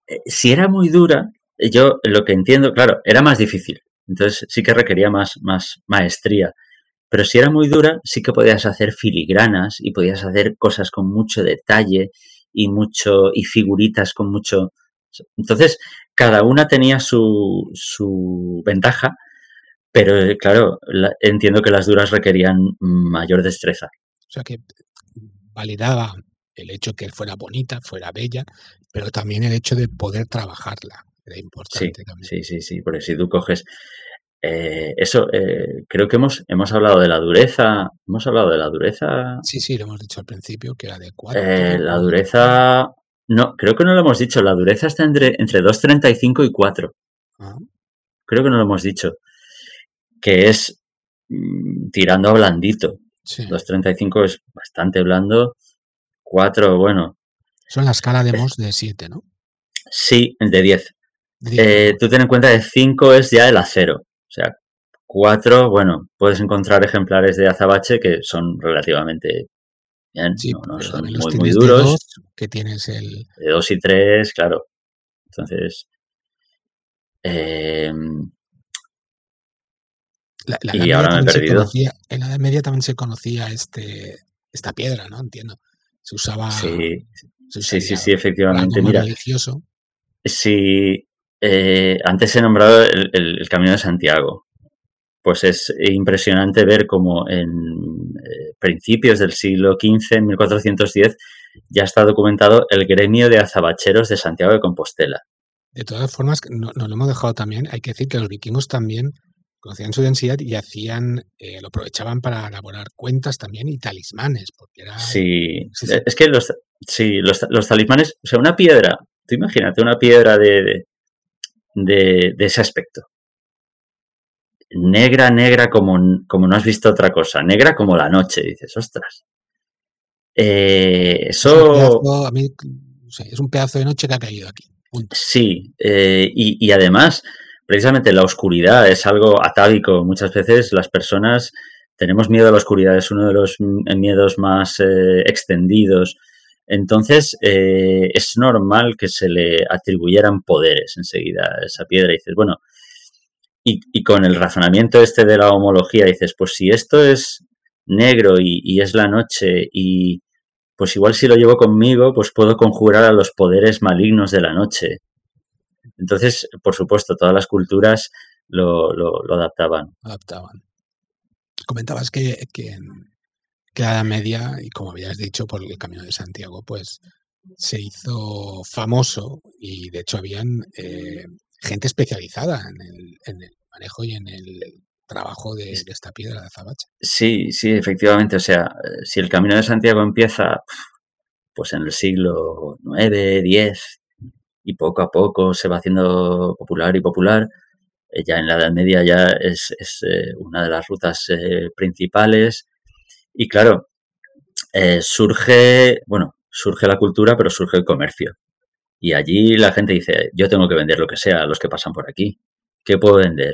Eh, si era muy dura, yo lo que entiendo, claro, era más difícil. Entonces sí que requería más, más maestría. Pero si era muy dura, sí que podías hacer filigranas y podías hacer cosas con mucho detalle y mucho, y figuritas con mucho. Entonces, cada una tenía su, su ventaja, pero claro, entiendo que las duras requerían mayor destreza. O sea que validaba el hecho que fuera bonita, fuera bella, pero también el hecho de poder trabajarla era importante también. Sí, sí, sí, porque si tú coges eh, eso, eh, creo que hemos, hemos hablado de la dureza. ¿Hemos hablado de la dureza? Sí, sí, lo hemos dicho al principio, que era de 4. Eh, la dureza. No, creo que no lo hemos dicho. La dureza está entre, entre 2,35 y 4. Ah. Creo que no lo hemos dicho. Que es mm, tirando a blandito. 2,35 es bastante blando. 4, bueno. Son la escala de Moss de 7, ¿no? Sí, de 10. tú ten en cuenta que 5 es ya el acero. O sea, cuatro, bueno, puedes encontrar ejemplares de azabache que son relativamente bien, no, son muy, muy duros. que tienes el... De dos y tres, claro. Entonces, eh, y ahora me he perdido. en la Edad Media también se conocía este, esta piedra, ¿no? Entiendo. Se usaba. Sí, sí, sí, sí, efectivamente. Mira, religioso. Sí, eh, antes he nombrado el, Camino de Santiago. Pues es impresionante ver cómo en eh, principios del siglo XV, en 1410, ya está documentado el gremio de azabacheros de Santiago de Compostela. De todas formas, no, lo hemos dejado también, hay que decir que los vikingos también conocían su densidad y hacían, eh, lo aprovechaban para elaborar cuentas también y talismanes. Porque era, sí, es que los, sí, los, talismanes, o sea, una piedra, tú imagínate una piedra de, de, ese aspecto. Negra, negra como, como no has visto otra cosa. Negra como la noche, dices, ostras. Eh, eso... Es un, pedazo, de noche que ha caído aquí. Sí, eh, y, además, precisamente la oscuridad es algo atávico. Muchas veces las personas tenemos miedo a la oscuridad, es uno de los miedos más eh, extendidos entonces, eh, es normal que se le atribuyeran poderes enseguida a esa piedra. Y dices, bueno, y, con el razonamiento este de la homología, dices, pues si esto es negro y, es la noche y pues igual si lo llevo conmigo, pues puedo conjurar a los poderes malignos de la noche. Entonces, por supuesto, todas las culturas lo, lo, adaptaban. Adaptaban. Comentabas que, que, que la Edad Media, y como habías dicho, por el Camino de Santiago, pues se hizo famoso y de hecho habían eh, gente especializada en el, manejo y en el trabajo de, esta piedra de azabache. Sí, sí, efectivamente. O sea, si el Camino de Santiago empieza pues en el siglo IX, X, y poco a poco se va haciendo popular y popular, eh, ya en la Edad Media ya es, eh, una de las rutas principales y claro, eh, surge, bueno, surge la cultura, pero surge el comercio. Y allí la gente dice, yo tengo que vender lo que sea a los que pasan por aquí. ¿Qué puedo vender?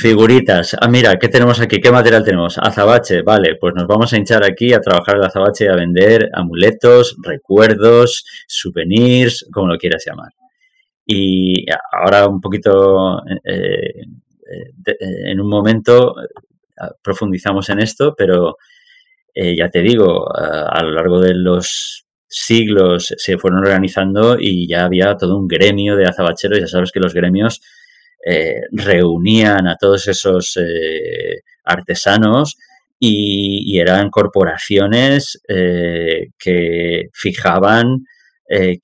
Figuritas. Ah, mira, ¿qué tenemos aquí? ¿Qué material tenemos? Azabache. Vale, pues nos vamos a hinchar aquí a trabajar el azabache y a vender amuletos, recuerdos, souvenirs, como lo quieras llamar. Y ahora un poquito, eh, eh, en un momento, profundizamos en esto, pero eh, ya te digo, a, lo largo de los siglos se fueron organizando y ya había todo un gremio de azabacheros. Ya sabes que los gremios eh, reunían a todos esos eh, artesanos y, eran corporaciones eh, que fijaban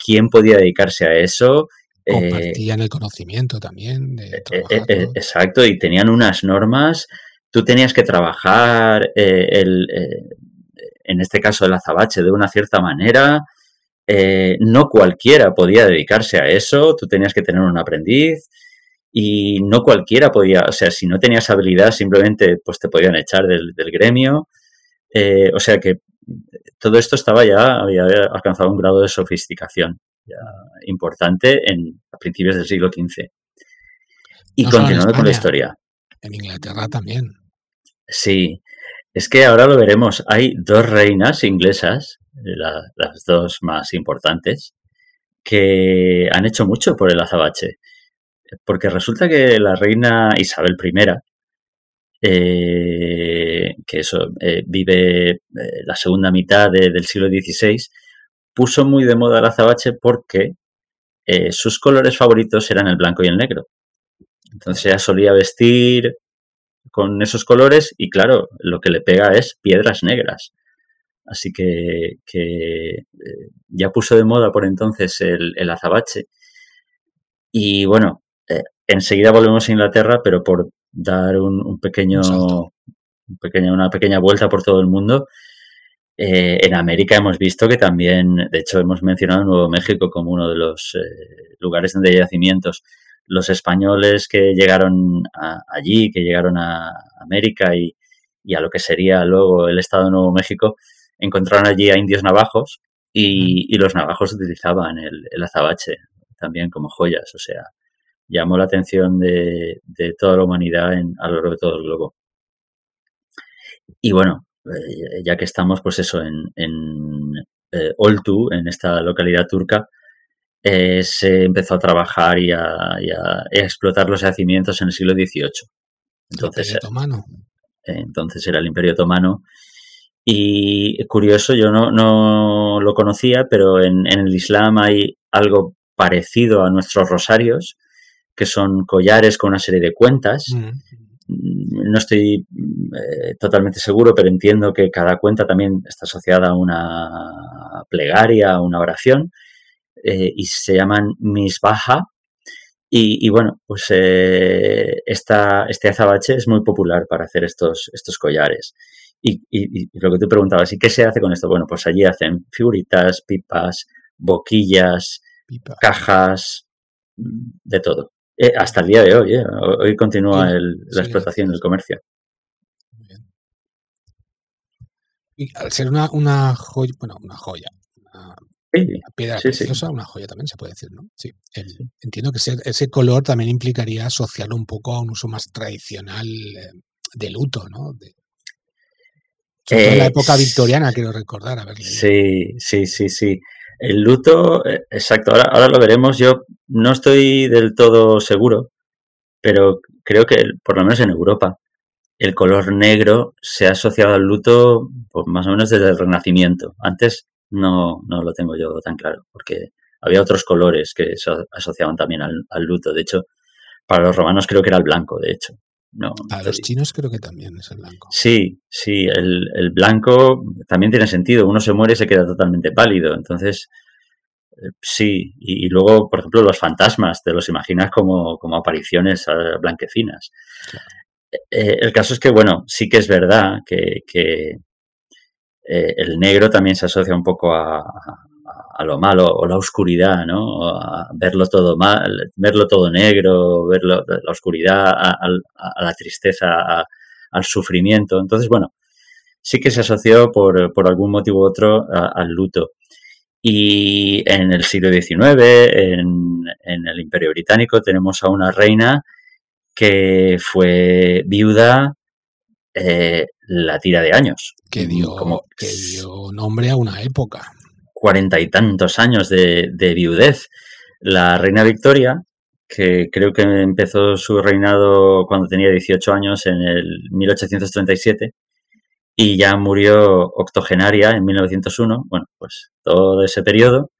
quién podía dedicarse a eso. Compartían el conocimiento también. De exacto, y tenían unas normas. Tú tenías que trabajar el, en este caso el azabache de una cierta manera. no cualquiera podía dedicarse a eso, tú tenías que tener un aprendiz y no cualquiera podía, o sea, si no tenías habilidad simplemente pues te podían echar del, gremio. Eh, o sea que todo esto estaba ya, había alcanzado un grado de sofisticación importante en, a principios del siglo XV. Y continuando con la historia. En Inglaterra también. Sí, es que ahora lo veremos. Hay dos reinas inglesas, las dos más importantes, que han hecho mucho por el azabache porque resulta que la reina Isabel I, eh, que eso eh, vive eh, la segunda mitad del siglo XVI, puso muy de moda el azabache porque sus colores favoritos eran el blanco y el negro. Entonces ella solía vestir con esos colores y claro, lo que le pega es piedras negras. Así que, ya puso de moda por entonces el azabache. Y bueno, enseguida volvemos a Inglaterra, pero por dar un, pequeño, una pequeña vuelta por todo el mundo. Eh, en América hemos visto que también, de hecho, hemos mencionado Nuevo México como uno de los eh, lugares donde hay yacimientos. Los españoles que llegaron allí, que llegaron a América y, a lo que sería luego el Estado de Nuevo México, encontraron allí a indios navajos y, los navajos utilizaban el, el, azabache también como joyas. O sea, llamó la atención de, toda la humanidad en, a lo largo de todo el globo. Y bueno, eh, ya que estamos, pues eso, en, en eh, Oltu, en esta localidad turca, eh, se empezó a trabajar y a, explotar los yacimientos en el siglo XVIII. Entonces, otomano. entonces era el Imperio Otomano. Y curioso, yo no, no lo conocía, pero en, en, el Islam hay algo parecido a nuestros rosarios, que son collares con una serie de cuentas. Mm. No estoy eh, totalmente seguro, pero entiendo que cada cuenta también está asociada a una plegaria, a una oración, eh, y se llaman misbaja. Y, y bueno, pues eh, esta, este azabache es muy popular para hacer estos, estos collares. Y, y, lo que tú preguntabas, ¿y qué se hace con esto? Bueno, pues allí hacen figuritas, pipas, boquillas, cajas, de todo. Eh, hasta el día de hoy, eh. hoy continúa la explotación del comercio. Y al ser una, una joya, bueno, una joya, una, piedra preciosa, una joya también se puede decir, ¿no? Sí. entiendo que ese, color también implicaría asociarlo un poco a un uso más tradicional eh, de luto, ¿no? De, en la época victoriana, quiero recordar. A ver, sí, sí, sí, sí. El luto, eh, exacto, ahora, ahora lo veremos. Yo no estoy del todo seguro, pero creo que, por lo menos en Europa, el color negro se ha asociado al luto pues, más o menos desde el Renacimiento. Antes no, no lo tengo yo tan claro, porque había otros colores que se asociaban también al, luto. De hecho, para los romanos creo que era el blanco, de hecho. No, Para los chinos creo que también es el blanco. Sí, sí, el, el, blanco también tiene sentido. Uno se muere y se queda totalmente pálido. Entonces, eh, sí. Y, luego, por ejemplo, los fantasmas, te los imaginas como, como apariciones ah, blanquecinas. Eh, el caso es que, bueno, sí que es verdad que, que eh, el negro también se asocia un poco a, a lo malo o la oscuridad, ¿no? verlo todo mal, verlo todo negro, verlo la oscuridad, a, la tristeza, al sufrimiento. Entonces, bueno, sí que se asoció por, por algún motivo u otro al luto. Y en el siglo XIX, en, el Imperio Británico, tenemos a una reina que fue viuda eh, la tira de años. Que dio, como, que dio nombre a una época cuarenta y tantos años de, viudez. La reina Victoria, que creo que empezó su reinado cuando tenía 18 años en el 1837 y ya murió octogenaria en 1901, bueno, pues todo ese periodo.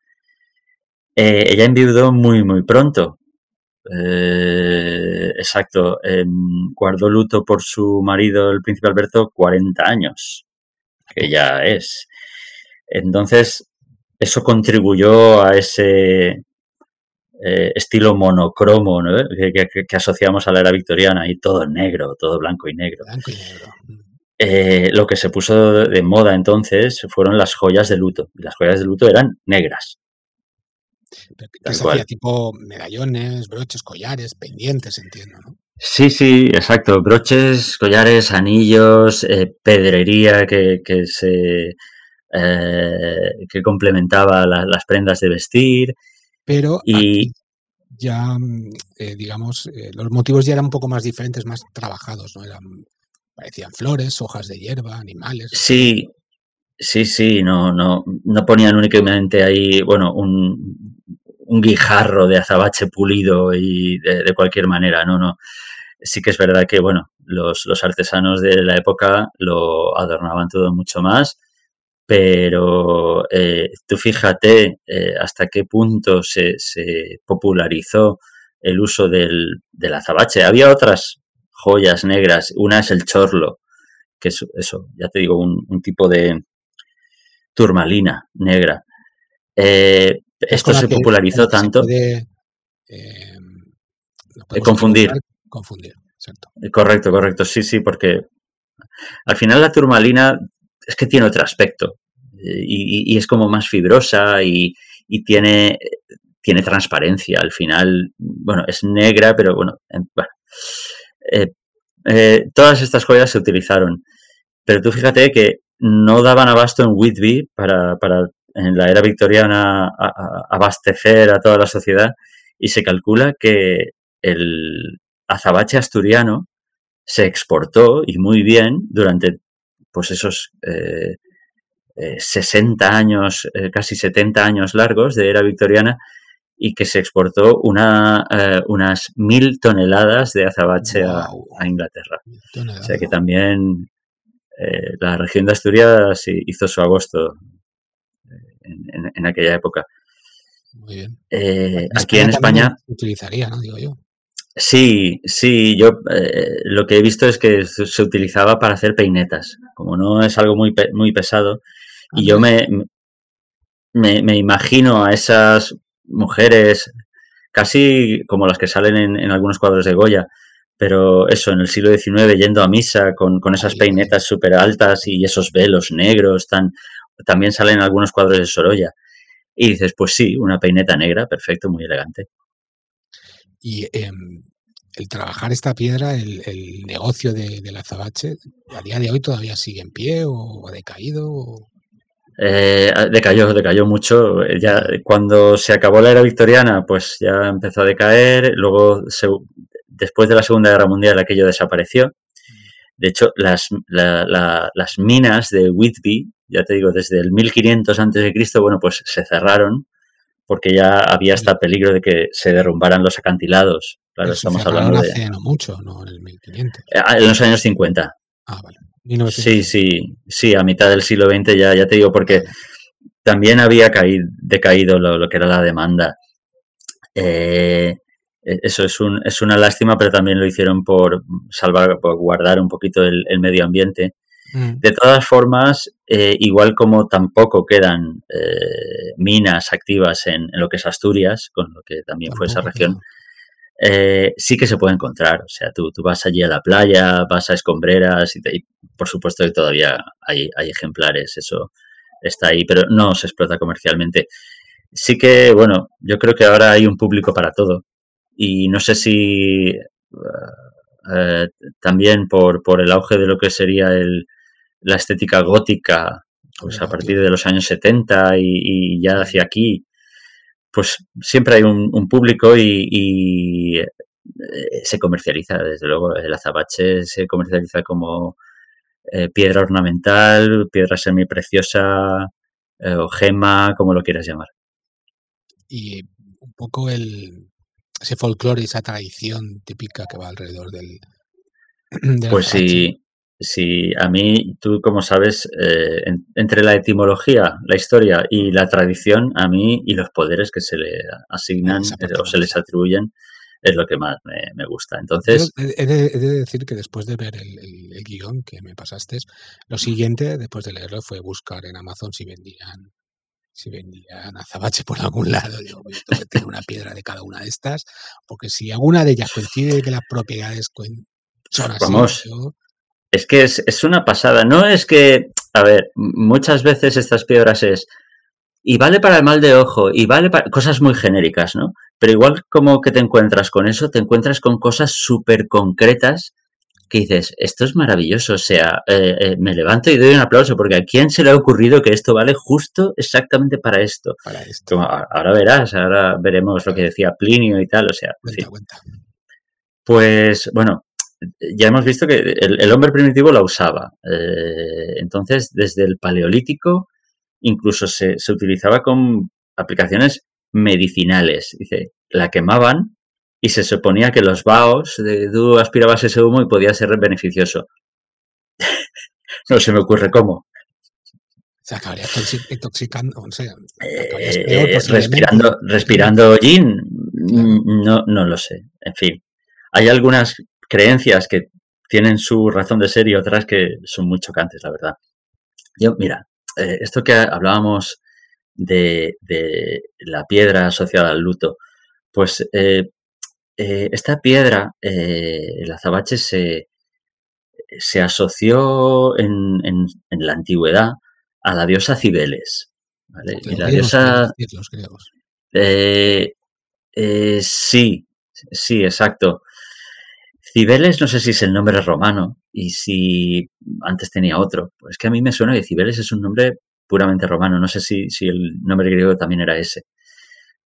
Eh, ella enviudó muy, muy pronto. eh, exacto, em, guardó luto por su marido, el príncipe Alberto, 40 años, que ya es. Entonces, eso contribuyó a ese eh, estilo monocromo que, asociamos a la era victoriana y todo negro, todo blanco y negro. Blanco y negro. Eh, lo que se puso de moda entonces fueron las joyas de luto. Y las joyas de luto eran negras. ¿Qué se hacía? Tipo medallones, broches, collares, pendientes, entiendo, ¿no? Sí, sí, exacto. Broches, collares, anillos, eh, pedrería que, que se que complementaba las prendas de vestir. Pero y ya, mm, eh, digamos, eh, los motivos ya eran un poco más diferentes, más trabajados, ¿no? Eran, parecían flores, hojas de hierba, animales. Sí, sí, sí, no, no, no ponían únicamente ahí, bueno, un, un guijarro de azabache pulido y de, cualquier manera, no, no. Sí que es verdad que, bueno, los, los artesanos de la época lo adornaban todo mucho más pero eh, tú fíjate eh, hasta qué punto se, popularizó el uso del, azabache. Había otras joyas negras, una es el chorlo, que es eso, ya te digo, un, tipo de turmalina negra. Eh, esto se popularizó tanto. Puede, confundir. Confundir, exacto. Correcto, correcto, sí, sí, porque al final la turmalina es que tiene otro aspecto y, es como más fibrosa y, tiene, tiene transparencia. Al final, bueno, es negra, pero bueno, eh, eh, todas estas joyas se utilizaron. Pero tú fíjate que no daban abasto en Whitby para, para en la era victoriana abastecer a toda la sociedad y se calcula que el azabache asturiano se exportó y muy bien durante pues esos eh, 60 eh, años, eh, casi 70 años largos de era victoriana y que se exportó una, eh, unas mil toneladas de azabache a, Inglaterra. O sea que también la región de Asturias hizo su agosto en, aquella época. Muy bien. aquí en España... utilizaría, ¿no? Digo yo. Sí, sí, yo lo que he visto es que se utilizaba para hacer peinetas. Como no es algo muy, muy pesado, y yo me, me, imagino a esas mujeres casi como las que salen en, algunos cuadros de Goya, pero eso, en el siglo XIX, yendo a misa con, esas peinetas súper altas y esos velos negros, tan, también salen algunos cuadros de Sorolla. Y dices, pues sí, una peineta negra, perfecto, muy elegante. Y em, el trabajar esta piedra, el, negocio de, del azabache, a día de hoy todavía sigue en pie o ha decaído. Eh, decayó, decayó mucho. Ya cuando se acabó la era victoriana, pues ya empezó a decaer. Luego, después de la Segunda Guerra Mundial, aquello desapareció. De hecho, las, las minas de Whitby, ya te digo, desde el 1500 antes de Cristo, bueno, pues se cerraron porque ya había hasta peligro de que se derrumbaran los acantilados. Claro, estamos hablando de hace no mucho, no en el 1500. Eh, en los años 50. Ah, vale. Sí, sí, sí, a mitad del siglo XX ya, ya te digo, porque también había caído, decaído lo, que era la demanda. Eh, e, eso es, un, es una lástima, pero también lo hicieron por salvar, por guardar un poquito el, medio ambiente. Mm. De todas formas, eh, igual como tampoco quedan eh, minas activas en, lo que es Asturias, con lo que también fue esa región, eh, sí que se puede encontrar. O sea, tú, tú, vas allí a la playa, vas a escombreras y, por supuesto que todavía hay, hay, ejemplares, eso está ahí, pero no se explota comercialmente. Sí que, bueno, yo creo que ahora hay un público para todo y no sé si eh, también por, por el auge de lo que sería el, la estética gótica, pues a partir de los años 70 y, y ya hacia aquí, pues siempre hay un, público y, eh, se comercializa, desde luego, el azabache se comercializa como eh, piedra ornamental, piedra semipreciosa eh, o gema, como lo quieras llamar. Y un poco el, ese folclore, esa tradición típica que va alrededor del... pues sí, si a mí, tú como sabes, eh, entre la etimología, la historia y la tradición, a mí y los poderes que se le asignan eh, o se les atribuyen, es lo que más me, gusta. Entonces... He de, decir que después de ver el, guion que me pasaste, lo siguiente, después de leerlo, fue buscar en Amazon si vendían si vendían azabache por algún lado. Digo, tengo que tener una piedra de cada una de estas, porque si alguna de ellas coincide que las propiedades son así, Vamos. Es que es, es, una pasada. No es que, a ver, muchas veces estas piedras es, y vale para el mal de ojo, y vale para cosas muy genéricas, ¿no? Pero igual como que te encuentras con eso, te encuentras con cosas súper concretas que dices, esto es maravilloso, o sea, eh, eh, me levanto y doy un aplauso, porque a quién se le ha ocurrido que esto vale justo exactamente para esto. Para esto. ahora verás, ahora veremos lo que decía Plinio y tal, o sea. Pues bueno, ya hemos visto que el, hombre primitivo la usaba. Eh, entonces, desde el paleolítico, incluso se, se utilizaba con aplicaciones medicinales. Dice, la quemaban y se suponía que los vaos, de, tú aspirabas ese humo y podía ser beneficioso. no se me ocurre cómo. Se acabaría intoxicando, o sea, eh, respirando, respirando gin, no, no lo sé. En fin, hay algunas creencias que tienen su razón de ser y otras que son muy chocantes, la verdad. Yo, mira, eh, esto que hablábamos de, la piedra asociada al luto, pues eh, eh, esta piedra, el azabache, se, se asoció en, la antigüedad a la diosa Cibeles. la diosa... sí, sí, exacto. Cibeles no sé si es el nombre romano y si antes tenía otro. Pues que a mí me suena que Cibeles es un nombre puramente romano. No sé si, el nombre griego también era ese.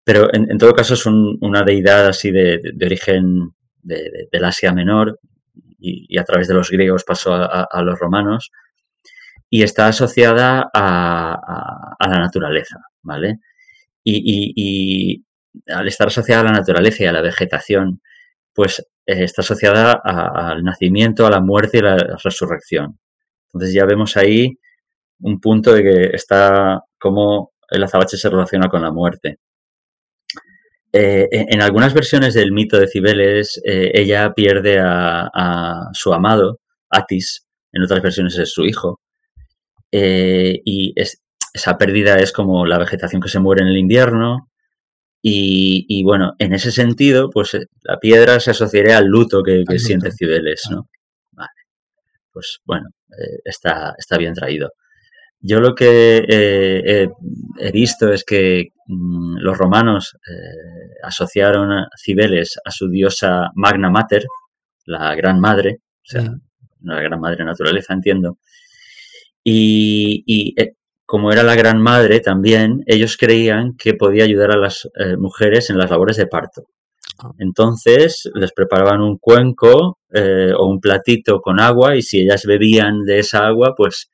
Pero en, todo caso es una deidad así de, origen del Asia Menor y, a través de los griegos pasó a, los romanos y está asociada a, la naturaleza, ¿vale? y, al estar asociada a la naturaleza y a la vegetación, pues eh, está asociada al nacimiento, a la muerte y a la resurrección. Entonces ya vemos ahí un punto de que está como el azabache se relaciona con la muerte. Eh, en, algunas versiones del mito de Cibeles, eh, ella pierde a, su amado, Atis, en otras versiones es su hijo, y esa pérdida es como la vegetación que se muere en el invierno, y, bueno, en ese sentido, pues eh, la piedra se asociaría al luto que, siente Cibeles, ¿no? Vale. Pues bueno, eh, está, está bien traído. Yo lo que eh, he visto es que mm, los romanos asociaron a Cibeles a su diosa Magna Mater, la Gran Madre, o sea, mm. la Gran Madre Naturaleza, entiendo. Y, y como era la gran madre también, ellos creían que podía ayudar a las eh, mujeres en las labores de parto. Ah. Entonces les preparaban un cuenco eh, o un platito con agua y si ellas bebían de esa agua, pues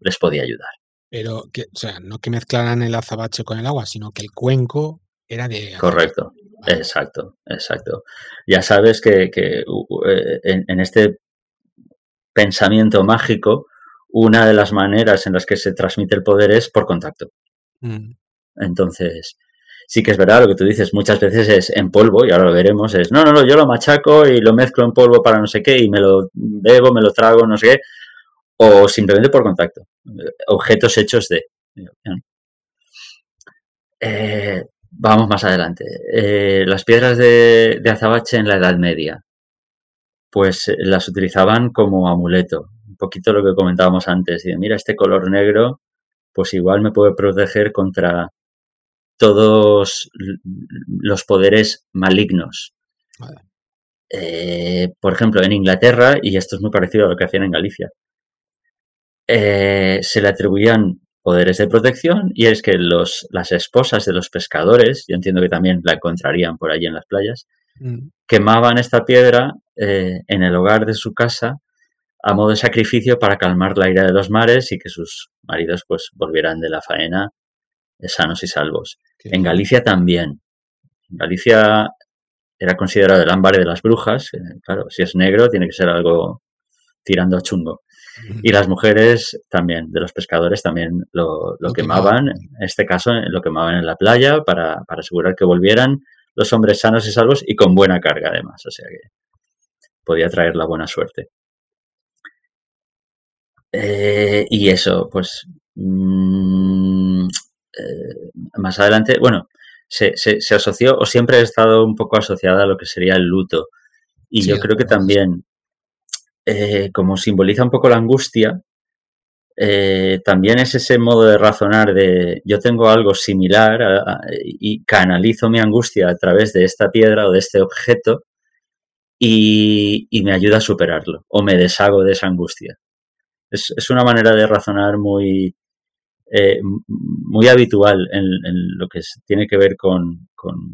les podía ayudar. Pero, que, o sea, no que mezclaran el azabache con el agua, sino que el cuenco era de... Correcto, exacto, exacto. Ya sabes que, eh, en, este pensamiento mágico, una de las maneras en las que se transmite el poder es por contacto. Mm. Entonces, sí que es verdad lo que tú dices, muchas veces es en polvo, y ahora lo veremos, es, no, no, no, yo lo machaco y lo mezclo en polvo para no sé qué, y me lo bebo, me lo trago, no sé qué, o simplemente por contacto, objetos hechos de... Eh, vamos más adelante. Eh, las piedras de, de azabache en la Edad Media, pues eh, las utilizaban como amuleto, poquito lo que comentábamos antes. Y mira, este color negro, pues igual me puede proteger contra todos los poderes malignos. Eh, por ejemplo, en Inglaterra, y esto es muy parecido a lo que hacían en Galicia, eh, se le atribuían poderes de protección y es que los, las esposas de los pescadores, yo entiendo que también la encontrarían por allí en las playas, mm. quemaban esta piedra eh, en el hogar de su casa a modo de sacrificio para calmar la ira de los mares y que sus maridos pues volvieran de la faena sanos y salvos. En Galicia también. En Galicia era considerado el ámbar de las brujas. Claro, si es negro tiene que ser algo tirando a chungo. Y las mujeres también, de los pescadores también lo, quemaban, en este caso lo quemaban en la playa para, para asegurar que volvieran los hombres sanos y salvos y con buena carga además, o sea que podía traer la buena suerte. Eh, y eso, pues mm, eh, más adelante, bueno, se, se, asoció o siempre ha estado un poco asociada a lo que sería el luto. Y yo creo que también, eh, como simboliza un poco la angustia, también es ese modo de razonar de yo tengo algo similar y canalizo mi angustia a través de esta piedra o de este objeto y, y, me ayuda a superarlo o me deshago de esa angustia. Es, es una manera de razonar muy, eh, muy habitual en, lo que tiene que ver con,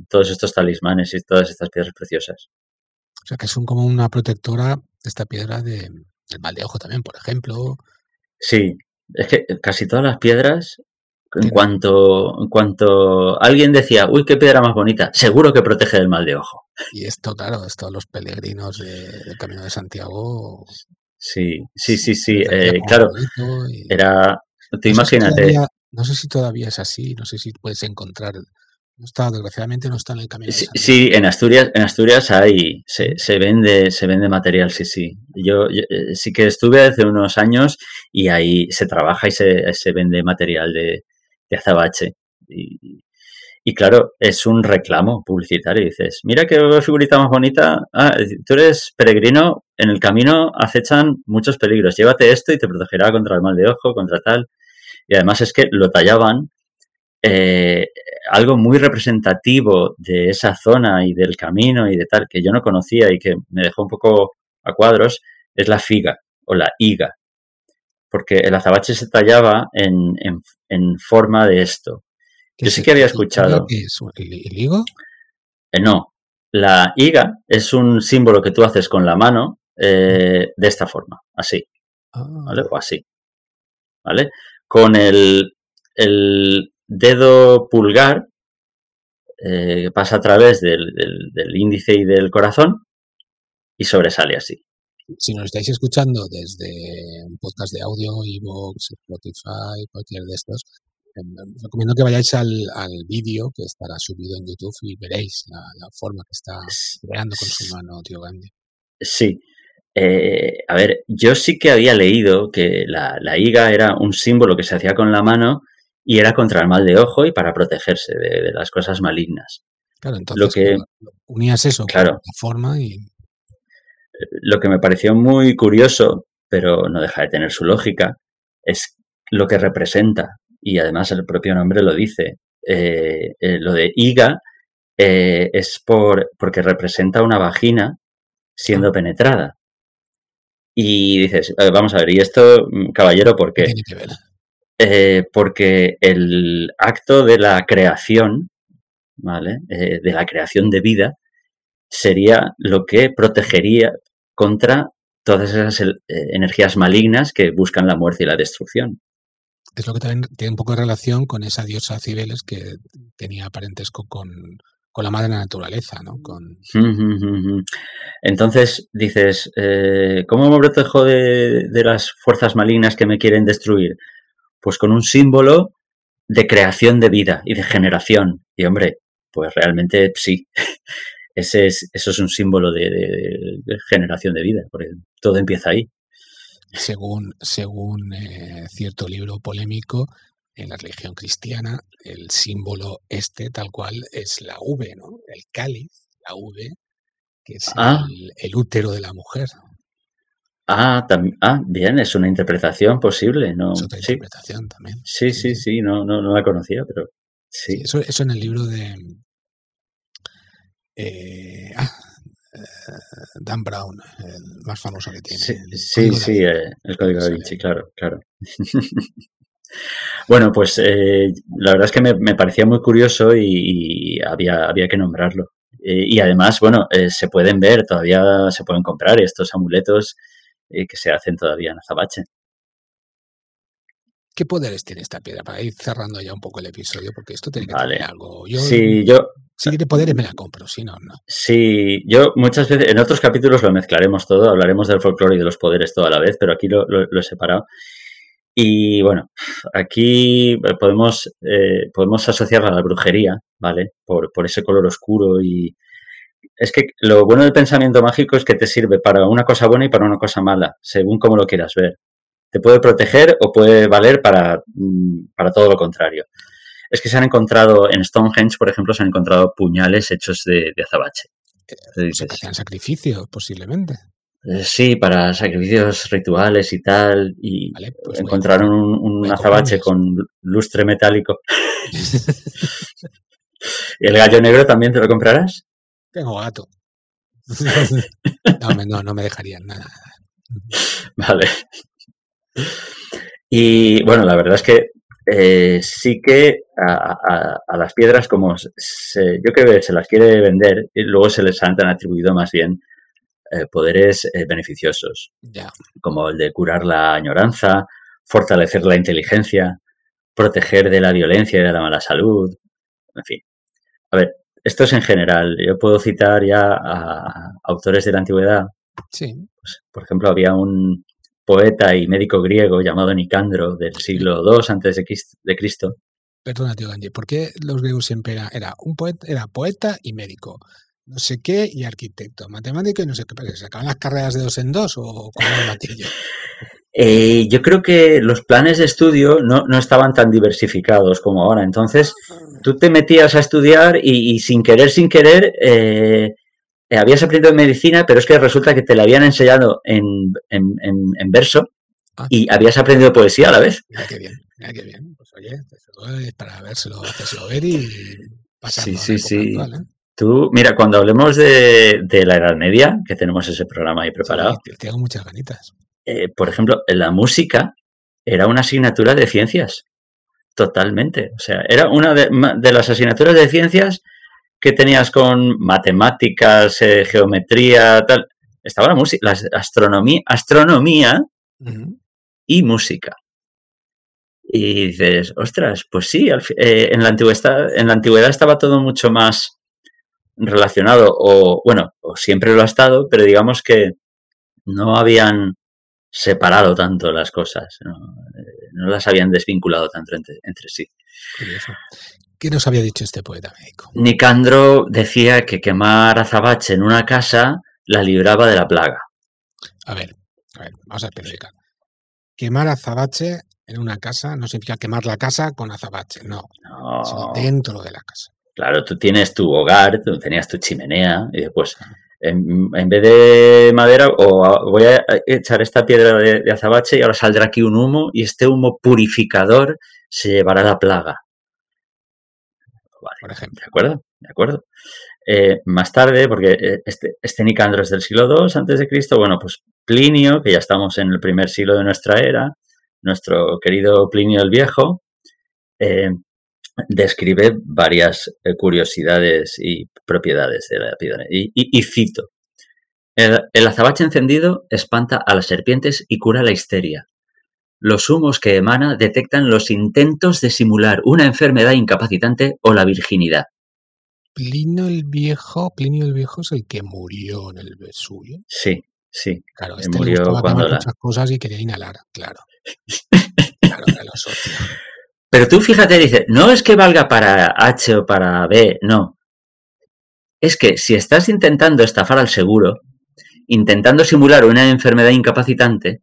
todos estos talismanes y todas estas piedras preciosas. O sea, que son como una protectora esta piedra de, del mal de ojo también, por ejemplo. Sí, es que casi todas las piedras, en cuanto, en cuanto alguien decía, uy, qué piedra más bonita, seguro que protege del mal de ojo. Y esto, claro, esto los peregrinos del Camino de Santiago. Sí, sí, sí, sí. Eh, claro, era te imagínate. no sé si todavía es así, no sé si puedes encontrar. No está, desgraciadamente no está en el camino. Sí, en Asturias, en Asturias hay, se, se, vende, se vende material, sí, sí. Yo, eh, sí que estuve hace unos años y ahí se trabaja y se, se vende material de, de azabache. Y, y claro, es un reclamo publicitario. Dices, mira qué figurita más bonita. Ah, tú eres peregrino, en el camino acechan muchos peligros. Llévate esto y te protegerá contra el mal de ojo, contra tal. Y además es que lo tallaban eh, algo muy representativo de esa zona y del camino y de tal, que yo no conocía y que me dejó un poco a cuadros, es la figa o la higa. Porque el azabache se tallaba en, en, forma de esto. Yo sí que había escuchado. ¿El, higo? Eh, no. La higa es un símbolo que tú haces con la mano eh, de esta forma, así. ¿Vale? Ah. O así. ¿Vale? con el, dedo pulgar, eh, pasa a través del, índice y del corazón y sobresale así. Si nos estáis escuchando desde un podcast de audio, Evox, Spotify, cualquier de estos, recomiendo que vayáis al, vídeo que estará subido en YouTube y veréis la, la forma que está creando con su mano tío Gandhi. Sí, eh, a ver, yo sí que había leído que la, la, higa era un símbolo que se hacía con la mano y era contra el mal de ojo y para protegerse de, las cosas malignas. Claro, entonces lo que, unías eso claro, con la forma y... Lo que me pareció muy curioso, pero no deja de tener su lógica, es lo que representa. Y además el propio nombre lo dice. Eh, eh, lo de higa es por, porque representa una vagina siendo penetrada. Y dices, eh, vamos a ver, ¿y esto, mm, caballero, por qué? Eh, porque el acto de la creación, ¿vale? Eh, de la creación de vida, sería lo que protegería contra todas esas energías malignas que buscan la muerte y la destrucción. Es lo que también tiene un poco de relación con esa diosa Cibeles que tenía parentesco con, con la madre naturaleza, ¿no? Con... Entonces dices, eh, ¿cómo me protejo de, de, las fuerzas malignas que me quieren destruir? Pues con un símbolo de creación de vida y de generación. Y hombre, pues realmente sí. Ese es, eso es un símbolo de, generación de vida, porque todo empieza ahí. Según, según eh, cierto libro polémico, en la religión cristiana el símbolo este tal cual es la V, ¿no? El cáliz, la V, que es ah. el, útero de la mujer. Ah, ah, bien, es una interpretación posible, ¿no? Es otra interpretación también. Sí, sí, sí, no, no, no la conocía, pero sí. eso, eso, en el libro de eh, ah, Dan Brown, el más famoso que tiene. Sí, sí, eh, el código de Vinci, claro, claro. Bueno, pues eh, la verdad es que me, parecía muy curioso y, había, había que nombrarlo. Eh, y además, bueno, eh, se pueden ver, todavía se pueden comprar estos amuletos que se hacen todavía en Azabache. ¿Qué poderes tiene esta piedra? Para ir cerrando ya un poco el episodio, porque esto tiene que tener algo. Yo, sí, yo. Si tiene poderes, me la compro, si no, no. Sí, yo muchas veces, en otros capítulos lo mezclaremos todo, hablaremos del folclore y de los poderes toda la vez, pero aquí lo he separado. Y bueno, aquí podemos, eh, podemos asociarla a la brujería, ¿vale? Por, por ese color oscuro y, es que lo bueno del pensamiento mágico es que te sirve para una cosa buena y para una cosa mala, según como lo quieras ver. Te puede proteger o puede valer para, mm, para todo lo contrario. Es que se han encontrado, en Stonehenge, por ejemplo, se han encontrado puñales hechos de, azabache. Eh, se hacían sacrificios, posiblemente. Eh, sí, para sacrificios rituales y tal. Y pues encontraron un, azabache con lustre metálico. ¿Y el gallo negro también te lo comprarás? Tengo gato. no, no, me dejarían nada. Vale. Y bueno, la verdad es que eh, sí que a, las piedras, como yo creo que se las quiere vender, y luego se les han atribuido más bien eh, poderes eh, beneficiosos, como el de curar la añoranza, fortalecer la inteligencia, proteger de la violencia y de la mala salud, en fin. A ver, esto es en general. Yo puedo citar ya a autores de la antigüedad. Sí. Pues, por ejemplo, había un poeta y médico griego llamado Nicandro del siglo II antes de Cristo. Perdona, tío Ganji, ¿por qué los griegos siempre era, era un poeta, era poeta y médico? No sé qué y arquitecto, matemático y no sé qué. ¿Se acaban las carreras de dos en dos o con el matillo? Eh, yo creo que los planes de estudio no, no, estaban tan diversificados como ahora. Entonces, tú te metías a estudiar y, sin querer, sin querer, eh, habías aprendido medicina, pero es que resulta que te la habían enseñado en, en, verso ah. y habías aprendido poesía a la vez. Mira qué bien, qué bien. Pues oye, es para vérselo, ver y pasarlo. Sí, sí, sí. ¿eh? Tú, mira, cuando hablemos de, de, la Edad Media, que tenemos ese programa ahí preparado. Sí, tengo muchas ganitas. Eh, por ejemplo, la música era una asignatura de ciencias, totalmente. O sea, era una de, las asignaturas de ciencias que tenías con matemáticas, eh, geometría, tal. Estaba la música, la astronomía, astronomía y música. Y dices, ostras, pues sí, eh, en, la antigüedad, en la antigüedad estaba todo mucho más relacionado, o bueno, o siempre lo ha estado, pero digamos que no habían separado tanto las cosas, no, eh, las habían desvinculado tanto entre, sí. ¿Qué nos había dicho este poeta médico? Nicandro decía que quemar azabache en una casa la libraba de la plaga. A ver, a ver, vamos a especificar. Quemar azabache en una casa no significa quemar la casa con azabache, no, no. dentro de la casa. Claro, tú tienes tu hogar, tú tenías tu chimenea y después ah en, vez de madera, o voy a echar esta piedra de, azabache y ahora saldrá aquí un humo y este humo purificador se llevará la plaga. Por ejemplo. ¿De acuerdo? ¿De acuerdo? Eh, más tarde, porque eh, este, este Nicandro es del siglo II antes de Cristo, bueno, pues Plinio, que ya estamos en el primer siglo de nuestra era, nuestro querido Plinio el Viejo, eh, describe varias curiosidades y propiedades de la piedra. Y, cito, el, azabache encendido espanta a las serpientes y cura la histeria. Los humos que emana detectan los intentos de simular una enfermedad incapacitante o la virginidad. Plinio el Viejo, Plinio el Viejo es el que murió en el Vesubio. Sí, sí. Claro, este murió cuando muchas cosas y quería inhalar, claro. claro, lo. Pero tú fíjate, dice, no es que valga para H o para B, no. Es que si estás intentando estafar al seguro, intentando simular una enfermedad incapacitante,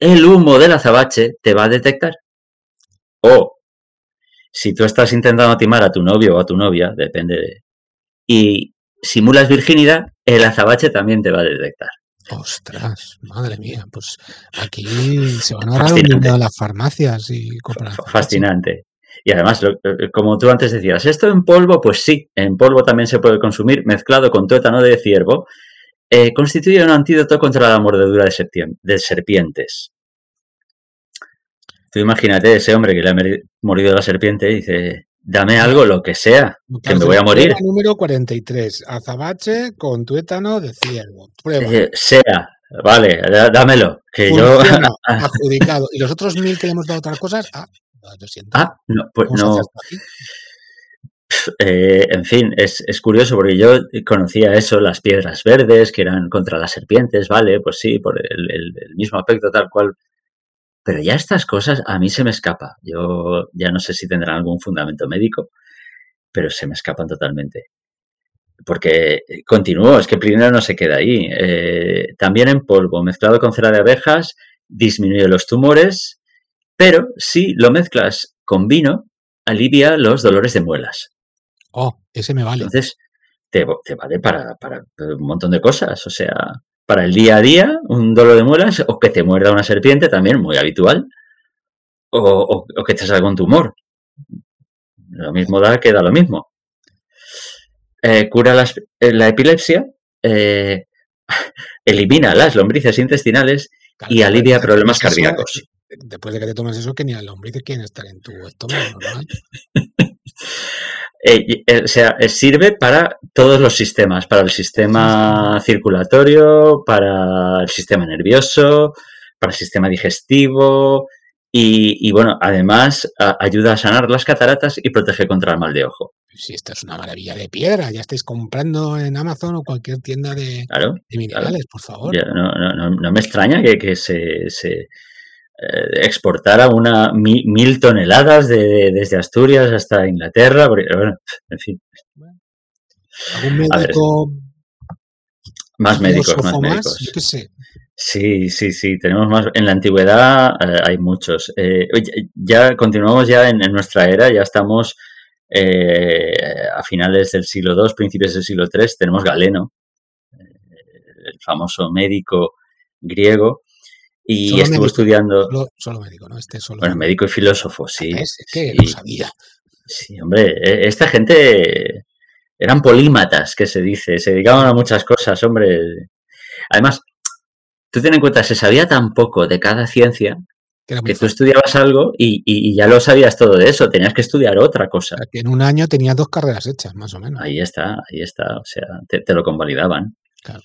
el humo del azabache te va a detectar. O si tú estás intentando timar a tu novio o a tu novia, depende de... y simulas virginidad, el azabache también te va a detectar. Ostras, madre mía, pues aquí se van a ahorrar un dinero a las farmacias y comprar. Fascinante. Y además, como tú antes decías, esto en polvo, pues sí, en polvo también se puede consumir mezclado con tuétano de ciervo. Eh, constituye un antídoto contra la mordedura de, serpientes. Tú imagínate ese hombre que le ha mordido la serpiente y dice, dame algo, lo que sea, que me voy a morir. Número 43, azabache con tuétano de ciervo. Prueba. Eh, sea, vale, dámelo, que yo... adjudicado. ¿Y los otros mil que le hemos dado otras cosas? Ah, lo siento. Ah, no, pues no. Eh, en fin, es, curioso porque yo conocía eso, las piedras verdes que eran contra las serpientes, vale, pues sí, por el mismo aspecto tal cual Pero ya estas cosas a mí se me escapa. Yo ya no sé si tendrán algún fundamento médico, pero se me escapan totalmente. Porque continúo, es que primero no se queda ahí. Eh, también en polvo, mezclado con cera de abejas, disminuye los tumores, pero si lo mezclas con vino, alivia los dolores de muelas. Oh, ese me vale. Entonces, te, vale para, un montón de cosas. O sea, para el día a día, un dolor de muelas, o que te muerda una serpiente, también muy habitual, o, que te salga un tumor. Lo mismo da que da lo mismo. Eh, cura eh, la epilepsia, eh, elimina las lombrices intestinales y alivia problemas cardíacos. Después de que te tomes eso, que ni las lombrices quieren estar en tu estómago, normal. Eh, eh, o sea, eh, sirve para todos los sistemas, para el sistema circulatorio, para el sistema nervioso, para el sistema digestivo y, bueno, además ayuda a sanar las cataratas y protege contra el mal de ojo. Si esta es una maravilla de piedra, ya estáis comprando en Amazon o cualquier tienda de, minerales, por favor. no, me extraña que, se eh, exportar a una mil, toneladas de, desde Asturias hasta Inglaterra, bueno, en fin. ¿Algún médico? más médicos, más médicos. Yo qué sé. Sí, sí, sí, tenemos más. En la antigüedad eh, hay muchos. Eh, ya continuamos ya en, nuestra era, ya estamos a finales del siglo II, principios del siglo III, tenemos Galeno, el famoso médico griego, y estuvo estudiando. Solo, médico, ¿no? Este solo. Bueno, médico y filósofo, sí. Es que lo sabía. Sí, hombre, e, esta gente eran polímatas, que se dice, se dedicaban a muchas cosas, hombre. Además, tú ten en cuenta, se sabía tan poco de cada ciencia que, tú estudiabas algo y, ya lo sabías todo de eso, tenías que estudiar otra cosa. que en un año tenías dos carreras hechas, más o menos. Ahí está, ahí está, o sea, te, te lo convalidaban. Claro.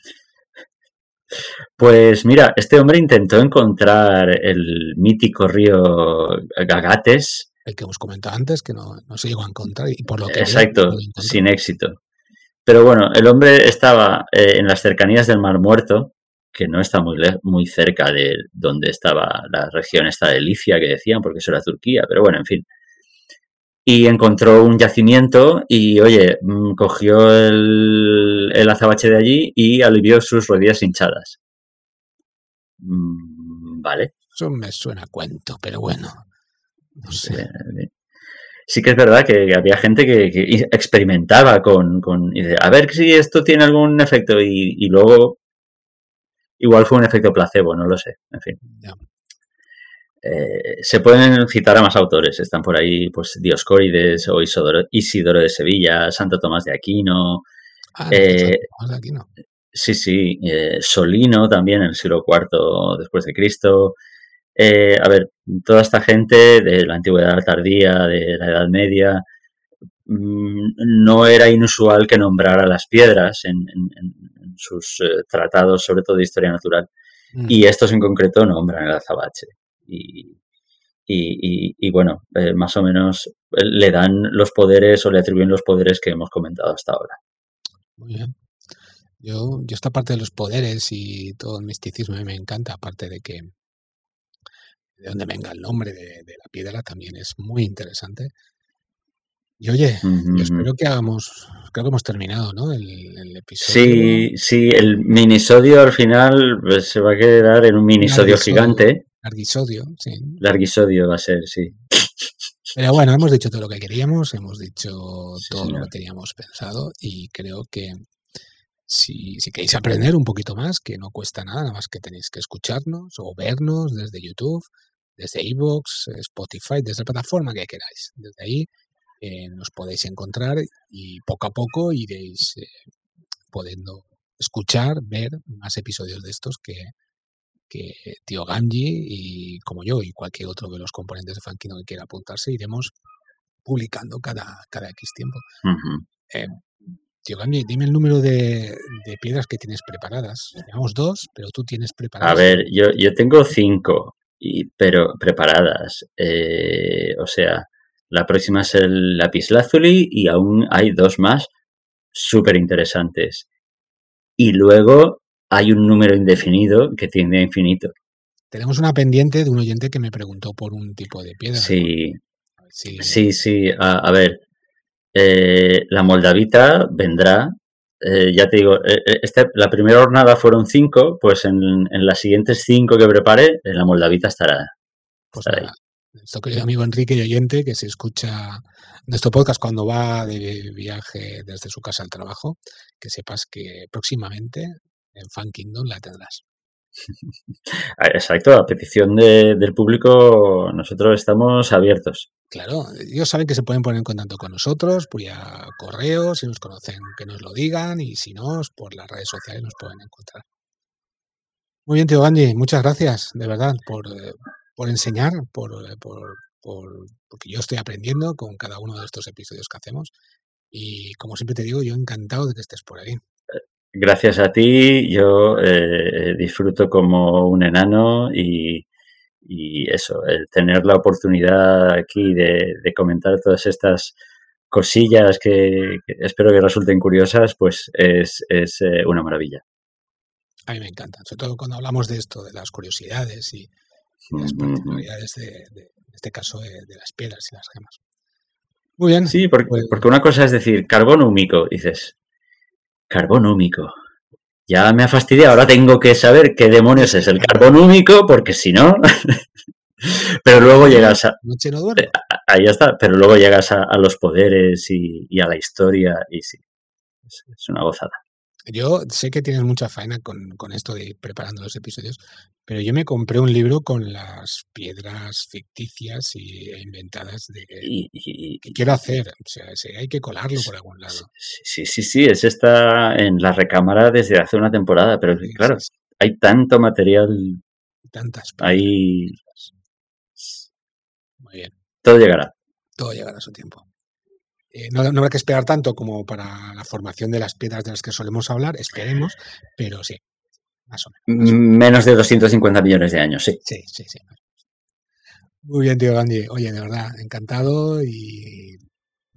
Pues mira, este hombre intentó encontrar el mítico río Gagates. El que hemos comentado antes, que no, se llegó a encontrar y por lo que... Exacto, sin éxito. Pero bueno, el hombre estaba eh, en las cercanías del Mar Muerto, que no está muy, muy cerca de donde estaba la región esta de Licia, que decían, porque eso era Turquía, pero bueno, en fin y encontró un yacimiento y, oye, mm, cogió el, azabache de allí y alivió sus rodillas hinchadas. Mm, vale. Eso me suena a cuento, pero bueno, no sé. Sí que es verdad que había gente que, experimentaba con, con a ver si esto tiene algún efecto y, y, luego igual fue un efecto placebo, no lo sé, en fin. Eh, se pueden citar a más autores, están por ahí pues Dioscórides o Isidoro, de Sevilla, Santo Tomás de Aquino. Ah, eh, de Aquino. Sí, sí, eh, Solino también en el siglo IV después de Cristo. a ver, toda esta gente de la antigüedad tardía, de la Edad Media, mm, no era inusual que nombrara las piedras en, sus tratados, sobre todo de historia natural. Mm. Y estos en concreto nombran el azabache y, y, bueno, eh, más o menos eh, le dan los poderes o le atribuyen los poderes que hemos comentado hasta ahora. Muy bien. Yo, yo esta parte de los poderes y todo el misticismo me encanta, aparte de que de dónde venga el nombre de, la piedra también es muy interesante. Y oye, espero que hagamos, creo que hemos terminado, ¿no? El, episodio. Sí, sí, el minisodio al final pues, se va a quedar en un minisodio gigante. Larguisodio, sí. Larguisodio va a ser, sí. Pero bueno, hemos dicho todo lo que queríamos, hemos dicho todo lo que teníamos pensado y creo que si, si, queréis aprender un poquito más, que no cuesta nada, nada más que tenéis que escucharnos o vernos desde YouTube, desde iVoox, Spotify, desde la plataforma que queráis. Desde ahí eh, nos podéis encontrar y poco a poco iréis eh, pudiendo escuchar, ver más episodios de estos que, que tío Ganji y como yo y cualquier otro de los componentes de Funkino que quiera apuntarse, iremos publicando cada, cada X tiempo. Eh, tío Ganji, dime el número de, piedras que tienes preparadas. Tenemos dos, pero tú tienes preparadas. A ver, yo, yo tengo cinco, y, pero preparadas. Eh, o sea, la próxima es el lapislázuli y aún hay dos más súper interesantes. Y luego hay un número indefinido que tiende a infinito. tenemos una pendiente de un oyente que me preguntó por un tipo de piedra. Sí, sí, sí. A, ver, eh, la moldavita vendrá. Eh, ya te digo, eh, este, la primera jornada fueron cinco, pues en, las siguientes cinco que prepare, la moldavita estará. Pues ahí. Nuestro querido amigo Enrique y oyente, que se escucha nuestro podcast cuando va de viaje desde su casa al trabajo, que sepas que próximamente en Fan Kingdom la tendrás. Ah, exacto, a petición del público nosotros estamos abiertos. Claro, ellos saben que se pueden poner en contacto con nosotros por ya correo, si nos conocen que nos lo digan y si no, por las redes sociales nos pueden encontrar. Muy bien, tío Gandhi, muchas gracias, de verdad, por, por enseñar, por, por, por, porque yo estoy aprendiendo con cada uno de estos episodios que hacemos. Y como siempre te digo, yo encantado de que estés por ahí. Gracias a ti, yo eh, disfruto como un enano y, y, eso, el tener la oportunidad aquí de, de comentar todas estas cosillas que, espero que resulten curiosas, pues es, es eh, una maravilla. A mí me encanta, sobre todo cuando hablamos de esto, de las curiosidades y, las particularidades de, en este caso de, las piedras y las gemas. Muy bien. Sí, porque, pues porque una cosa es decir, carbono húmico, dices, carbono húmico. Ya me ha fastidiado, ahora tengo que saber qué demonios es el carbono húmico, porque si no... pero luego llegas a... Eh, ahí está, pero luego llegas a, los poderes y, a la historia y sí, es una gozada. Yo sé que tienes mucha faena con, esto de ir preparando los episodios, pero yo me compré un libro con las piedras ficticias y, e inventadas de que, quiero hacer. O sea, hay que colarlo por algún lado. Sí, sí, sí, es está en la recámara desde hace una temporada, pero claro, hay tanto material. Tantas. Ahí. Muy bien. Todo llegará. Todo llegará a su tiempo. Eh, no, habrá que esperar tanto como para la formación de las piedras de las que solemos hablar, esperemos, pero sí, más o menos. Menos de 250 millones de años, sí. Sí, sí, sí. Muy bien, tío Gandhi. Oye, de verdad, encantado y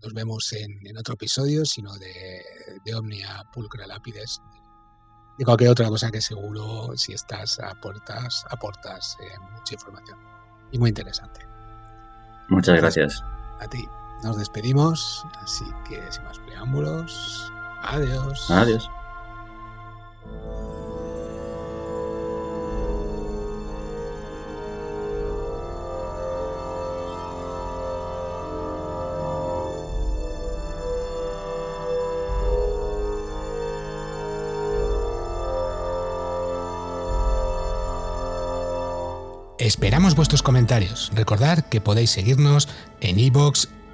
nos vemos en, otro episodio, sino de, de Omnia Pulcra Lápides, de cualquier otra cosa que seguro, si estás a puertas, aportas eh, mucha información y muy interesante. Muchas gracias. A ti. Nos despedimos, así que sin más preámbulos, adiós. Adiós. Esperamos vuestros comentarios. Recordad que podéis seguirnos en iVoox,